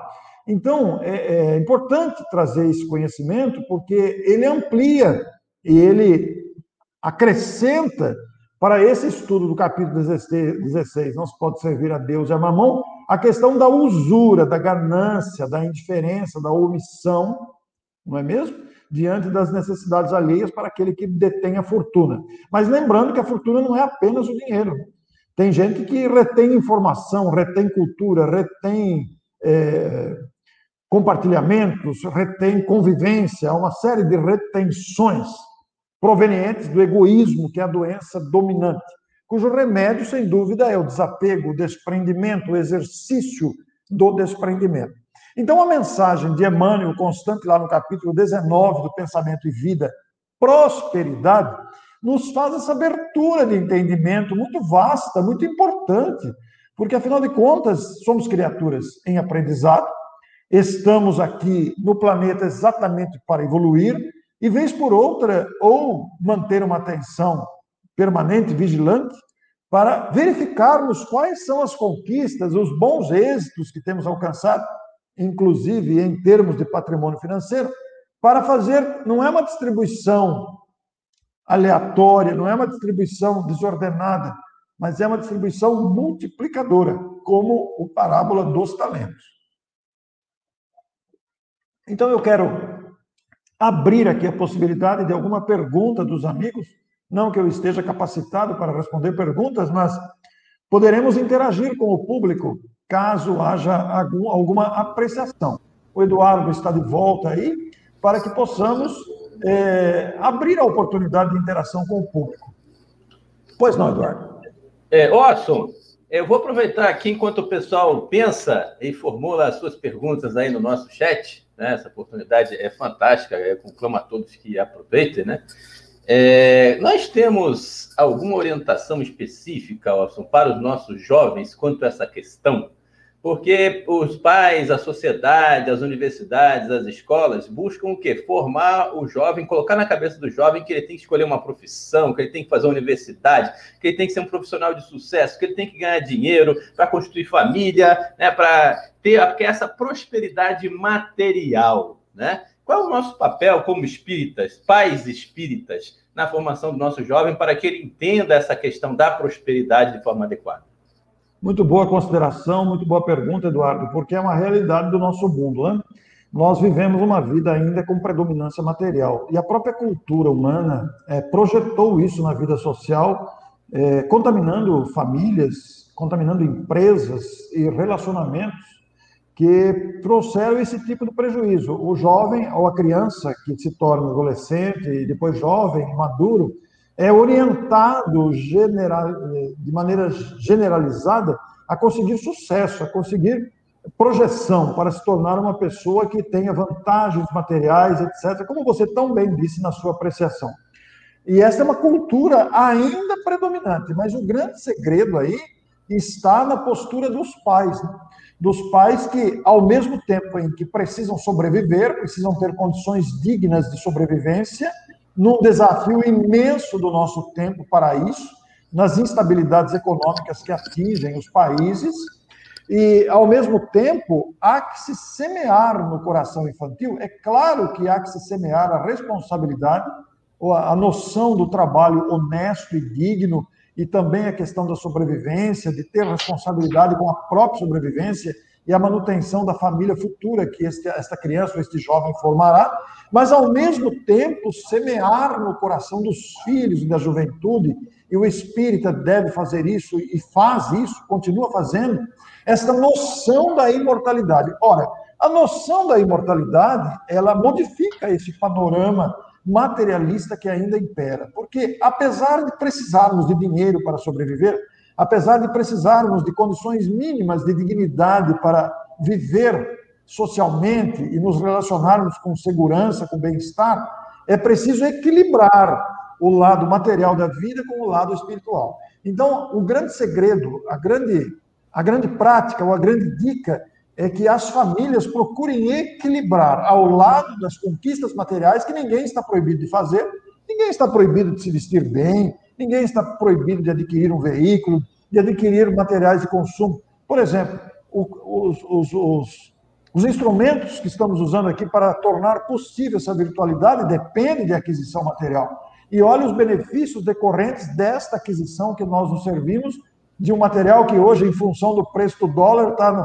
Então, é, é importante trazer esse conhecimento porque ele amplia e ele acrescenta para esse estudo do capítulo 16, não se pode servir a Deus e a mamão, a questão da usura, da ganância, da indiferença, da omissão, não é mesmo? Diante das necessidades alheias para aquele que detém a fortuna. Mas lembrando que a fortuna não é apenas o dinheiro. Tem gente que retém informação, retém cultura, retém é, compartilhamentos, retém convivência, uma série de retenções provenientes do egoísmo, que é a doença dominante cujo remédio, sem dúvida, é o desapego, o desprendimento, o exercício do desprendimento. Então, a mensagem de Emmanuel, constante lá no capítulo 19 do Pensamento e Vida, prosperidade, nos faz essa abertura de entendimento muito vasta, muito importante, porque, afinal de contas, somos criaturas em aprendizado, estamos aqui no planeta exatamente para evoluir, e, vez por outra, ou manter uma atenção permanente, vigilante, para verificarmos quais são as conquistas, os bons êxitos que temos alcançado, inclusive em termos de patrimônio financeiro, para fazer, não é uma distribuição aleatória, não é uma distribuição desordenada, mas é uma distribuição multiplicadora, como o parábola dos talentos. Então eu quero abrir aqui a possibilidade de alguma pergunta dos amigos não que eu esteja capacitado para responder perguntas, mas poderemos interagir com o público caso haja algum, alguma apreciação. O Eduardo está de volta aí para que possamos é, abrir a oportunidade de interação com o público. Pois não, Eduardo? É, Orson, eu vou aproveitar aqui enquanto o pessoal pensa e formula as suas perguntas aí no nosso chat. Né? Essa oportunidade é fantástica, eu conclamo a todos que aproveitem, né? É, nós temos alguma orientação específica, Orson, para os nossos jovens quanto a essa questão? Porque os pais, a sociedade, as universidades, as escolas buscam o quê? Formar o jovem, colocar na cabeça do jovem que ele tem que escolher uma profissão, que ele tem que fazer uma universidade, que ele tem que ser um profissional de sucesso, que ele tem que ganhar dinheiro para construir família, né, para ter essa prosperidade material, né? Qual é o nosso papel como espíritas, pais espíritas, na formação do nosso jovem para que ele entenda essa questão da prosperidade de forma adequada? Muito boa consideração, muito boa pergunta, Eduardo, porque é uma realidade do nosso mundo. Né? Nós vivemos uma vida ainda com predominância material e a própria cultura humana é, projetou isso na vida social, é, contaminando famílias, contaminando empresas e relacionamentos que trouxeram esse tipo de prejuízo. O jovem ou a criança que se torna adolescente e depois jovem, maduro, é orientado general, de maneira generalizada a conseguir sucesso, a conseguir projeção para se tornar uma pessoa que tenha vantagens materiais, etc., como você tão bem disse na sua apreciação. E essa é uma cultura ainda predominante, mas o grande segredo aí está na postura dos pais. Né? dos pais que, ao mesmo tempo em que precisam sobreviver, precisam ter condições dignas de sobrevivência, num desafio imenso do nosso tempo para isso, nas instabilidades econômicas que atingem os países, e, ao mesmo tempo, há que se semear no coração infantil. É claro que há que se semear a responsabilidade, a noção do trabalho honesto e digno, e também a questão da sobrevivência, de ter responsabilidade com a própria sobrevivência e a manutenção da família futura que este, esta criança ou este jovem formará, mas ao mesmo tempo semear no coração dos filhos e da juventude, e o espírita deve fazer isso e faz isso, continua fazendo, esta noção da imortalidade. Ora, a noção da imortalidade, ela modifica esse panorama materialista que ainda impera. Porque, apesar de precisarmos de dinheiro para sobreviver, apesar de precisarmos de condições mínimas de dignidade para viver socialmente e nos relacionarmos com segurança, com bem-estar, é preciso equilibrar o lado material da vida com o lado espiritual. Então, o grande segredo, a grande, a grande prática ou a grande dica é que as famílias procurem equilibrar ao lado das conquistas materiais, que ninguém está proibido de fazer, ninguém está proibido de se vestir bem, ninguém está proibido de adquirir um veículo, de adquirir materiais de consumo. Por exemplo, os, os, os, os instrumentos que estamos usando aqui para tornar possível essa virtualidade dependem de aquisição material. E olha os benefícios decorrentes desta aquisição que nós nos servimos de um material que hoje, em função do preço do dólar, está no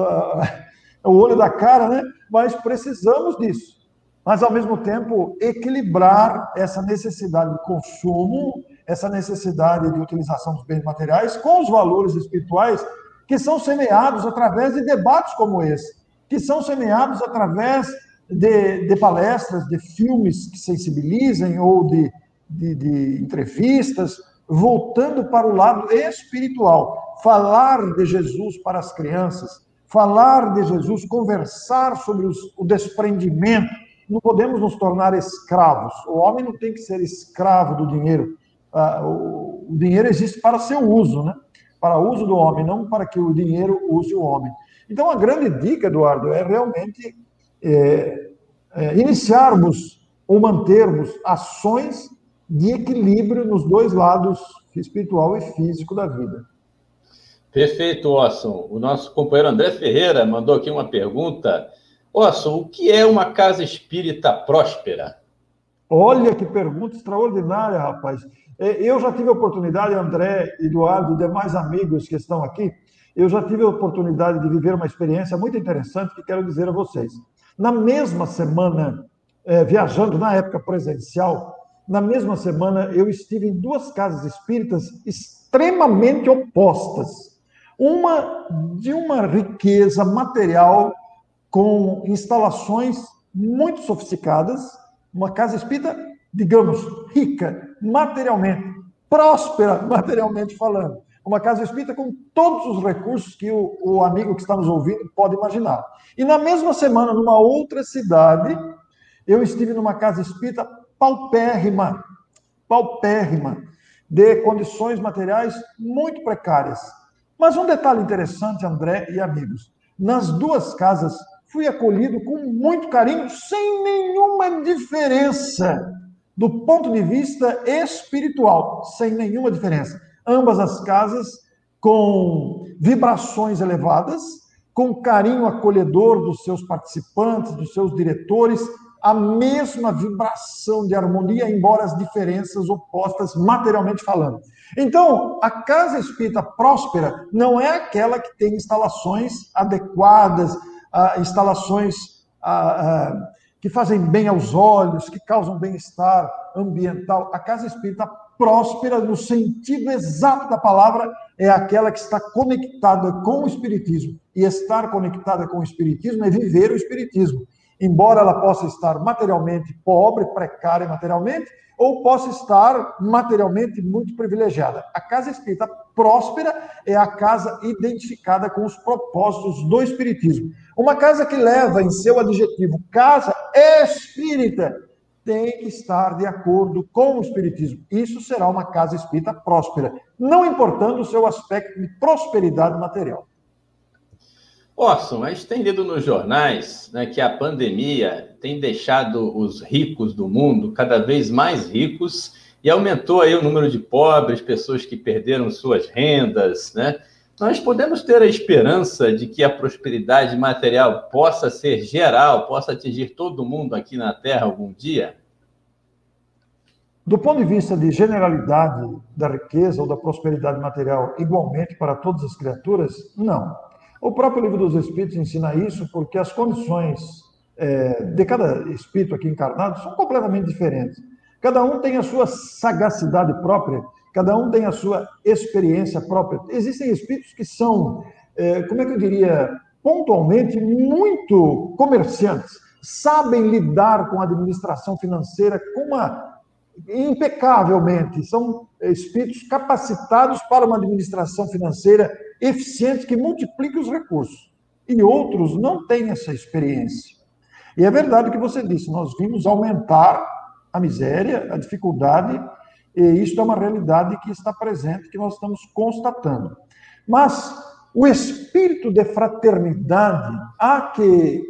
uh, *laughs* o olho da cara, né? Mas precisamos disso. Mas, ao mesmo tempo, equilibrar essa necessidade de consumo, essa necessidade de utilização dos bens materiais com os valores espirituais que são semeados através de debates como esse, que são semeados através de, de palestras, de filmes que sensibilizem ou de, de, de entrevistas, voltando para o lado espiritual. Falar de Jesus para as crianças, falar de Jesus, conversar sobre os, o desprendimento. Não podemos nos tornar escravos. O homem não tem que ser escravo do dinheiro. O, dinheiro existe para seu uso, né? Para uso do homem, não para que o dinheiro use o homem. Então, a grande dica, Eduardo, é realmente é, é, iniciarmos ou mantermos ações de equilíbrio nos dois lados, espiritual e físico da vida. Perfeito, Orson. O nosso companheiro André Ferreira mandou aqui uma pergunta. Orson, o que é uma casa espírita próspera? Olha que pergunta extraordinária, rapaz. É, eu já tive a oportunidade, André, Eduardo e demais amigos que estão aqui, eu já tive a oportunidade de viver uma experiência muito interessante que quero dizer a vocês. Na mesma semana, é, viajando na época presencial, na mesma semana eu estive em duas casas espíritas extremamente opostas. Uma de uma riqueza material com instalações muito sofisticadas, uma casa espírita, digamos, rica materialmente, próspera *laughs* materialmente falando. Uma casa espírita com todos os recursos que o, o amigo que está nos ouvindo pode imaginar. E na mesma semana, numa outra cidade, eu estive numa casa espírita paupérrima, paupérrima, de condições materiais muito precárias. Mas um detalhe interessante, André e amigos: nas duas casas fui acolhido com muito carinho, sem nenhuma diferença do ponto de vista espiritual, sem nenhuma diferença. Ambas as casas com vibrações elevadas, com carinho acolhedor dos seus participantes, dos seus diretores, a mesma vibração de harmonia, embora as diferenças opostas materialmente falando. Então, a casa espírita próspera não é aquela que tem instalações adequadas, ah, instalações ah, ah, que fazem bem aos olhos, que causam bem-estar ambiental. A casa espírita próspera, no sentido exato da palavra, é aquela que está conectada com o Espiritismo. E estar conectada com o Espiritismo é viver o Espiritismo embora ela possa estar materialmente pobre, precária materialmente, ou possa estar materialmente muito privilegiada. A casa espírita próspera é a casa identificada com os propósitos do espiritismo. Uma casa que leva em seu adjetivo casa espírita tem que estar de acordo com o espiritismo. Isso será uma casa espírita próspera, não importando o seu aspecto de prosperidade material. Orson, a gente tem lido nos jornais né, que a pandemia tem deixado os ricos do mundo cada vez mais ricos e aumentou aí o número de pobres, pessoas que perderam suas rendas, né? Nós podemos ter a esperança de que a prosperidade material possa ser geral, possa atingir todo mundo aqui na Terra algum dia? Do ponto de vista de generalidade da riqueza ou da prosperidade material igualmente para todas as criaturas, não. O próprio Livro dos Espíritos ensina isso porque as condições é, de cada espírito aqui encarnado são completamente diferentes. Cada um tem a sua sagacidade própria, cada um tem a sua experiência própria. Existem espíritos que são, é, como é que eu diria, pontualmente muito comerciantes, sabem lidar com a administração financeira com uma impecavelmente, são espíritos capacitados para uma administração financeira eficiente que multiplique os recursos. E outros não têm essa experiência. E é verdade o que você disse, nós vimos aumentar a miséria, a dificuldade, e isso é uma realidade que está presente, que nós estamos constatando. Mas o espírito de fraternidade há que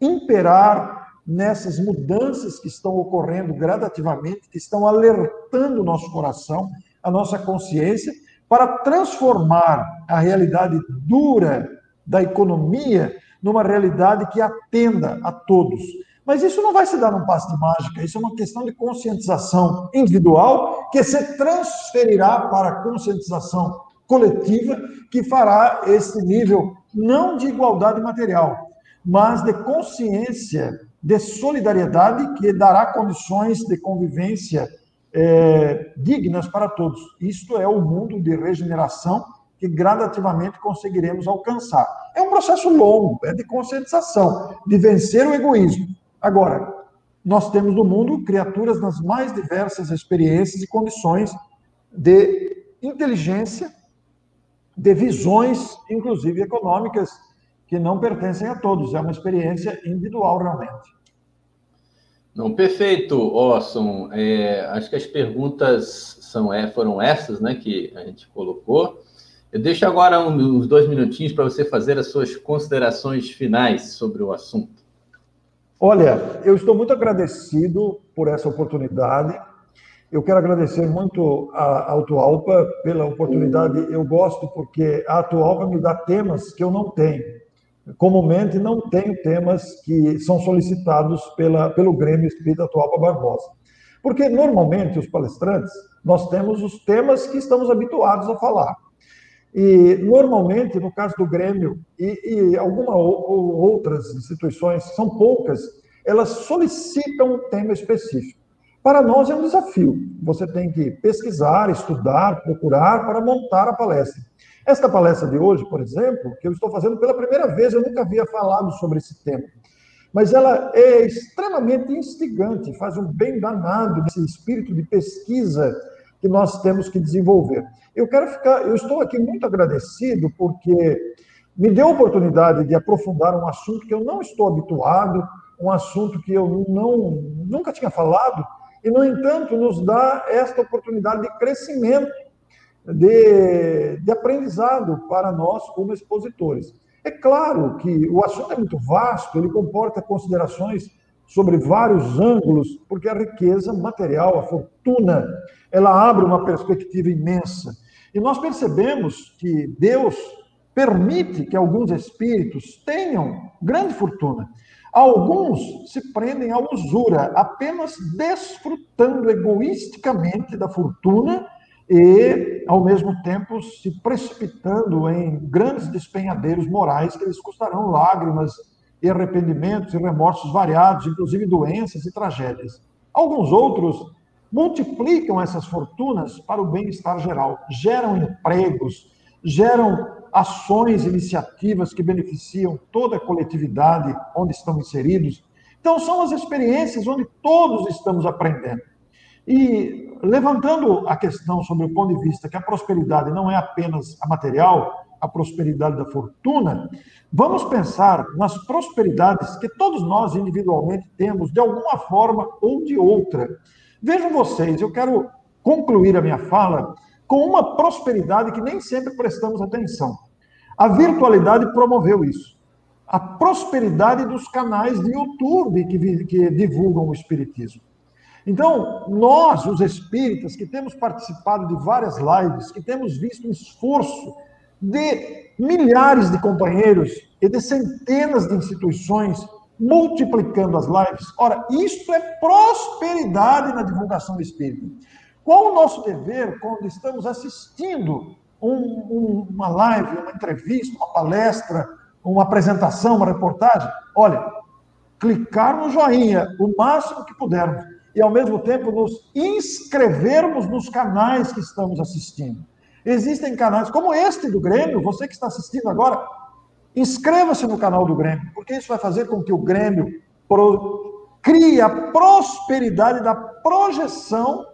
imperar nessas mudanças que estão ocorrendo gradativamente, que estão alertando o nosso coração, a nossa consciência, para transformar a realidade dura da economia numa realidade que atenda a todos. Mas isso não vai se dar num passo de mágica, isso é uma questão de conscientização individual que se transferirá para a conscientização coletiva que fará esse nível não de igualdade material, mas de consciência, de solidariedade que dará condições de convivência é, dignas para todos. Isto é o mundo de regeneração que gradativamente conseguiremos alcançar. É um processo longo, é de conscientização, de vencer o egoísmo. Agora, nós temos no mundo criaturas nas mais diversas experiências e condições de inteligência, de visões, inclusive econômicas, que não pertencem a todos. É uma experiência individual, realmente. Não, perfeito, Orson. É, acho que as perguntas são, é, foram essas né, que a gente colocou. Eu deixo agora uns dois minutinhos para você fazer as suas considerações finais sobre o assunto. Olha, eu estou muito agradecido por essa oportunidade. Eu quero agradecer muito a Autoalpa pela oportunidade. Eu gosto porque a Autoalpa me dá temas que eu não tenho comumente não tenho temas que são solicitados pela, pelo Grêmio Espírita Atual Barbosa. Porque, normalmente, os palestrantes, nós temos os temas que estamos habituados a falar. E, normalmente, no caso do Grêmio e, e algumas ou outras instituições, são poucas, elas solicitam um tema específico. Para nós é um desafio. Você tem que pesquisar, estudar, procurar para montar a palestra. Esta palestra de hoje, por exemplo, que eu estou fazendo pela primeira vez, eu nunca havia falado sobre esse tema. Mas ela é extremamente instigante, faz um bem danado nesse espírito de pesquisa que nós temos que desenvolver. Eu quero ficar, eu estou aqui muito agradecido porque me deu a oportunidade de aprofundar um assunto que eu não estou habituado, um assunto que eu não nunca tinha falado, e no entanto nos dá esta oportunidade de crescimento de, de aprendizado para nós como expositores. É claro que o assunto é muito vasto, ele comporta considerações sobre vários ângulos, porque a riqueza material, a fortuna, ela abre uma perspectiva imensa. E nós percebemos que Deus permite que alguns espíritos tenham grande fortuna. Alguns se prendem à usura, apenas desfrutando egoisticamente da fortuna e, ao mesmo tempo, se precipitando em grandes despenhadeiros morais que lhes custarão lágrimas e arrependimentos e remorsos variados, inclusive doenças e tragédias. Alguns outros multiplicam essas fortunas para o bem-estar geral, geram empregos, geram ações, iniciativas que beneficiam toda a coletividade onde estão inseridos. Então, são as experiências onde todos estamos aprendendo. E levantando a questão sobre o ponto de vista que a prosperidade não é apenas a material, a prosperidade da fortuna, vamos pensar nas prosperidades que todos nós individualmente temos, de alguma forma ou de outra. Vejam vocês, eu quero concluir a minha fala com uma prosperidade que nem sempre prestamos atenção. A virtualidade promoveu isso. A prosperidade dos canais de YouTube que, que divulgam o Espiritismo. Então, nós, os espíritas, que temos participado de várias lives, que temos visto o esforço de milhares de companheiros e de centenas de instituições multiplicando as lives, ora, isso é prosperidade na divulgação do espírito. Qual o nosso dever quando estamos assistindo um, um, uma live, uma entrevista, uma palestra, uma apresentação, uma reportagem? Olha, clicar no joinha o máximo que pudermos e, ao mesmo tempo, nos inscrevermos nos canais que estamos assistindo. Existem canais como este do Grêmio, você que está assistindo agora, inscreva-se no canal do Grêmio, porque isso vai fazer com que o Grêmio pro... crie a prosperidade da projeção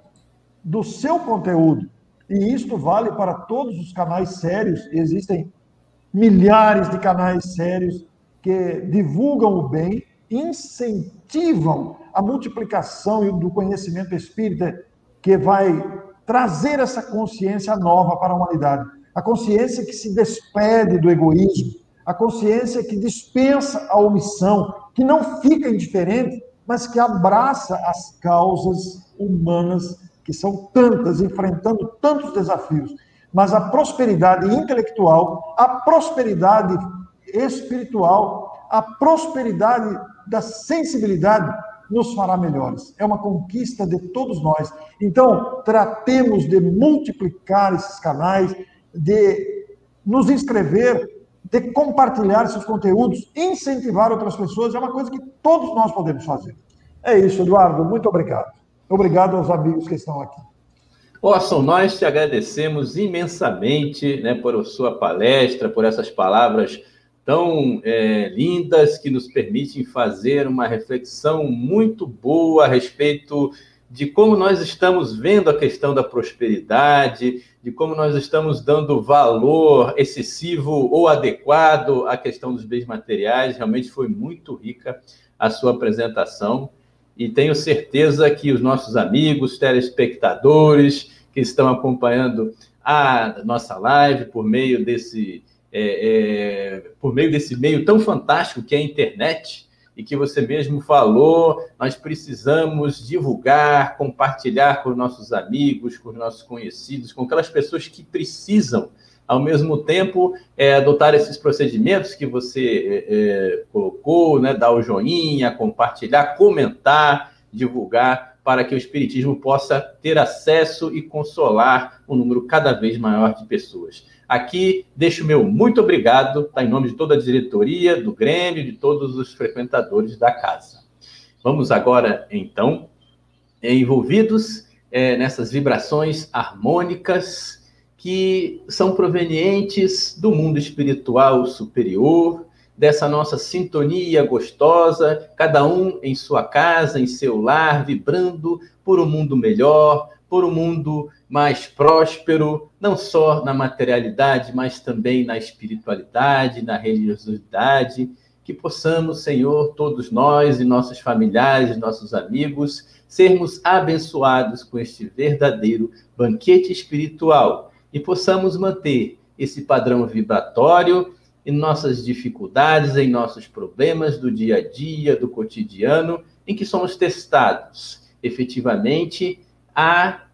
do seu conteúdo. E isto vale para todos os canais sérios, existem milhares de canais sérios que divulgam o bem, incentivam a multiplicação do conhecimento espírita que vai trazer essa consciência nova para a humanidade. A consciência que se despede do egoísmo, a consciência que dispensa a omissão, que não fica indiferente, mas que abraça as causas humanas, que são tantas, enfrentando tantos desafios. Mas a prosperidade intelectual, a prosperidade espiritual, a prosperidade da sensibilidade nos fará melhores. É uma conquista de todos nós. Então, tratemos de multiplicar esses canais de nos inscrever, de compartilhar esses conteúdos, incentivar outras pessoas, é uma coisa que todos nós podemos fazer. É isso, Eduardo, muito obrigado. Obrigado aos amigos que estão aqui. Orson, nós te agradecemos imensamente né, por sua palestra, por essas palavras tão é, lindas que nos permitem fazer uma reflexão muito boa a respeito de como nós estamos vendo a questão da prosperidade, de como nós estamos dando valor excessivo ou adequado à questão dos bens materiais. Realmente foi muito rica a sua apresentação e tenho certeza que os nossos amigos, telespectadores que estão acompanhando a nossa live por meio desse é, é, por meio desse meio tão fantástico que é a internet, e que você mesmo falou, nós precisamos divulgar, compartilhar com os nossos amigos, com os nossos conhecidos, com aquelas pessoas que precisam, ao mesmo tempo, é, adotar esses procedimentos que você é, é colocou, né, dar o joinha, compartilhar, comentar, divulgar, para que o Espiritismo possa ter acesso e consolar um número cada vez maior de pessoas. Aqui deixo meu muito obrigado, tá, em nome de toda a diretoria, do Grêmio, de todos os frequentadores da casa. Vamos agora, então, envolvidos é, nessas vibrações harmônicas que são provenientes do mundo espiritual superior, dessa nossa sintonia gostosa, cada um em sua casa, em seu lar, vibrando por um mundo melhor, por um mundo mais próspero, não só na materialidade, mas também na espiritualidade, na religiosidade. Que possamos, Senhor, todos nós e nossos familiares, nossos amigos, sermos abençoados com este verdadeiro banquete espiritual e possamos manter esse padrão vibratório em nossas dificuldades, em nossos problemas do dia a dia, do cotidiano, em que somos testados efetivamente a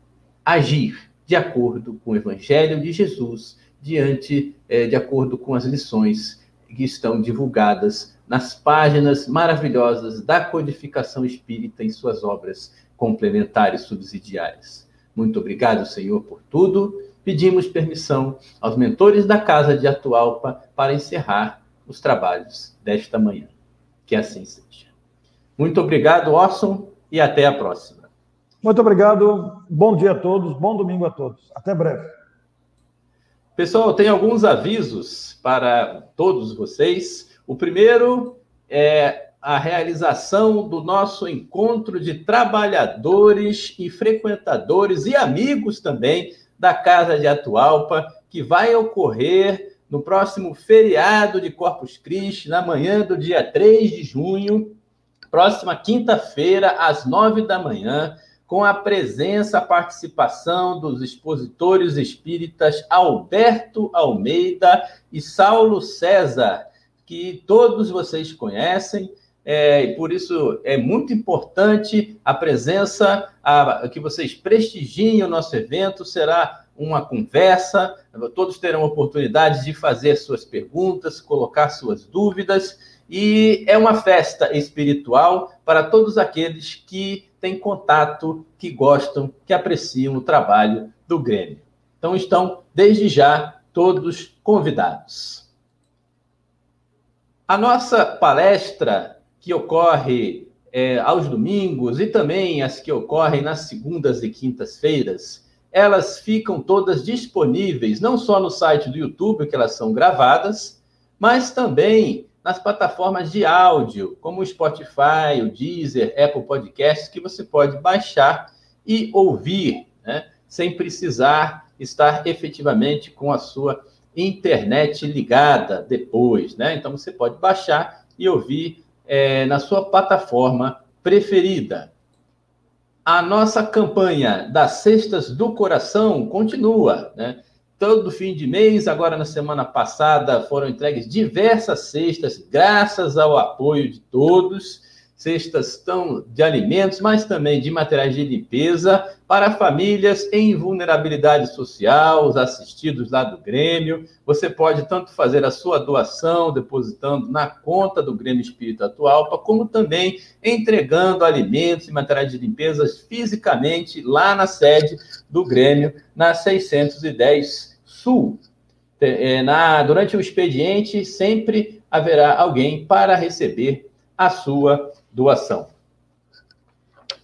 agir de acordo com o Evangelho de Jesus, diante é, de acordo com as lições que estão divulgadas nas páginas maravilhosas da codificação espírita em suas obras complementares subsidiárias. Muito obrigado, Senhor, por tudo. Pedimos permissão aos mentores da Casa de Atualpa para encerrar os trabalhos desta manhã. Que assim seja. Muito obrigado, Orson, e até a próxima. Muito obrigado. Bom dia a todos. Bom domingo a todos. Até breve. Pessoal, tem alguns avisos para todos vocês. O primeiro é a realização do nosso encontro de trabalhadores e frequentadores e amigos também da Casa de Atualpa, que vai ocorrer no próximo feriado de Corpus Christi, na manhã do dia 3 de junho, próxima quinta-feira, às nove da manhã, com a presença, a participação dos expositores espíritas Alberto Almeida e Saulo César, que todos vocês conhecem, é, e por isso é muito importante a presença, a, que vocês prestigiem o nosso evento, será uma conversa, todos terão oportunidade de fazer suas perguntas, colocar suas dúvidas, e é uma festa espiritual para todos aqueles que têm contato, que gostam, que apreciam o trabalho do Grêmio. Então estão, desde já, todos convidados. A nossa palestra, que ocorre é, aos domingos e também as que ocorrem nas segundas e quintas-feiras, elas ficam todas disponíveis não só no site do YouTube, que elas são gravadas, mas também nas plataformas de áudio, como o Spotify, o Deezer, Apple Podcasts, que você pode baixar e ouvir, né, sem precisar estar efetivamente com a sua internet ligada depois, né? Então você pode baixar e ouvir é, na sua plataforma preferida. A nossa campanha das Cestas do Coração continua, né? Todo fim de mês. Agora, na semana passada, foram entregues diversas cestas, graças ao apoio de todos. Cestas tão de alimentos, mas também de materiais de limpeza para famílias em vulnerabilidade social, os assistidos lá do Grêmio. Você pode tanto fazer a sua doação, depositando na conta do Grêmio Espírito Atual, como também entregando alimentos e materiais de limpeza fisicamente lá na sede do Grêmio, na 610 Sul. É, na, durante o expediente, sempre haverá alguém para receber a sua doação.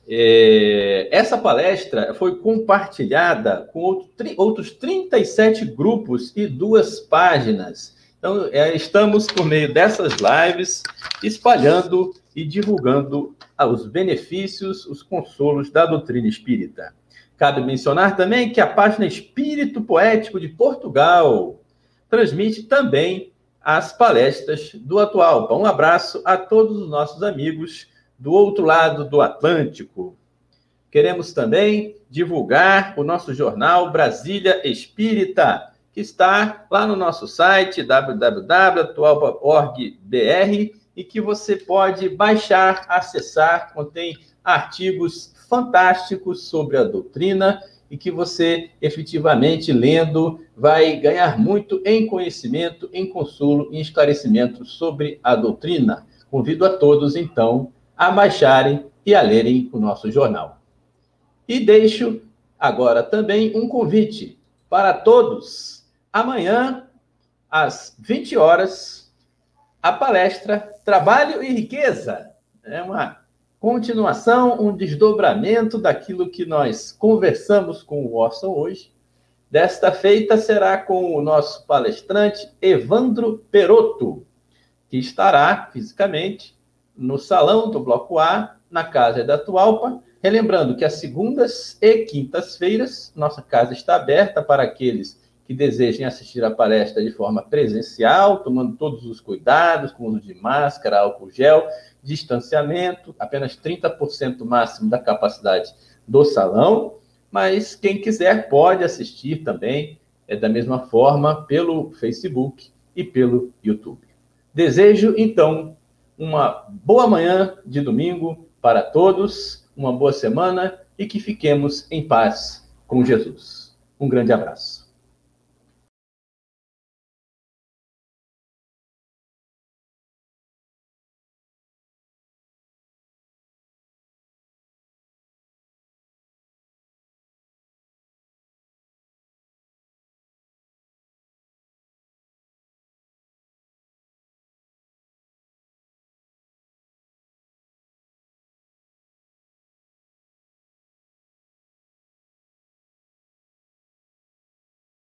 É, essa palestra foi compartilhada com outro, outros 37 grupos e duas páginas. Então, é, estamos, por meio dessas lives, espalhando e divulgando os benefícios, os consolos da doutrina espírita. Cabe mencionar também que a página Espírito Poético de Portugal transmite também as palestras do Atual. Um abraço a todos os nossos amigos do outro lado do Atlântico. Queremos também divulgar o nosso jornal Brasília Espírita, que está lá no nosso site www.atual.org.br e que você pode baixar, acessar, contém artigos fantásticos sobre a doutrina e que você efetivamente lendo vai ganhar muito em conhecimento, em consolo, em esclarecimento sobre a doutrina. Convido a todos então a baixarem e a lerem o nosso jornal. E deixo agora também um convite para todos. Amanhã, às 20 horas, a palestra Trabalho e Riqueza. É uma continuação, um desdobramento daquilo que nós conversamos com o Orson hoje. Desta feita será com o nosso palestrante Evandro Perotto, que estará fisicamente no salão do Bloco A, na Casa da Tualpa. Relembrando que as segundas e quintas-feiras, nossa casa está aberta para aqueles que desejem assistir a palestra de forma presencial, tomando todos os cuidados, com uso de máscara, álcool gel, distanciamento, apenas 30% máximo da capacidade do salão, mas quem quiser pode assistir também, é da mesma forma, pelo Facebook e pelo YouTube. Desejo, então, uma boa manhã de domingo para todos, uma boa semana e que fiquemos em paz com Jesus. Um grande abraço.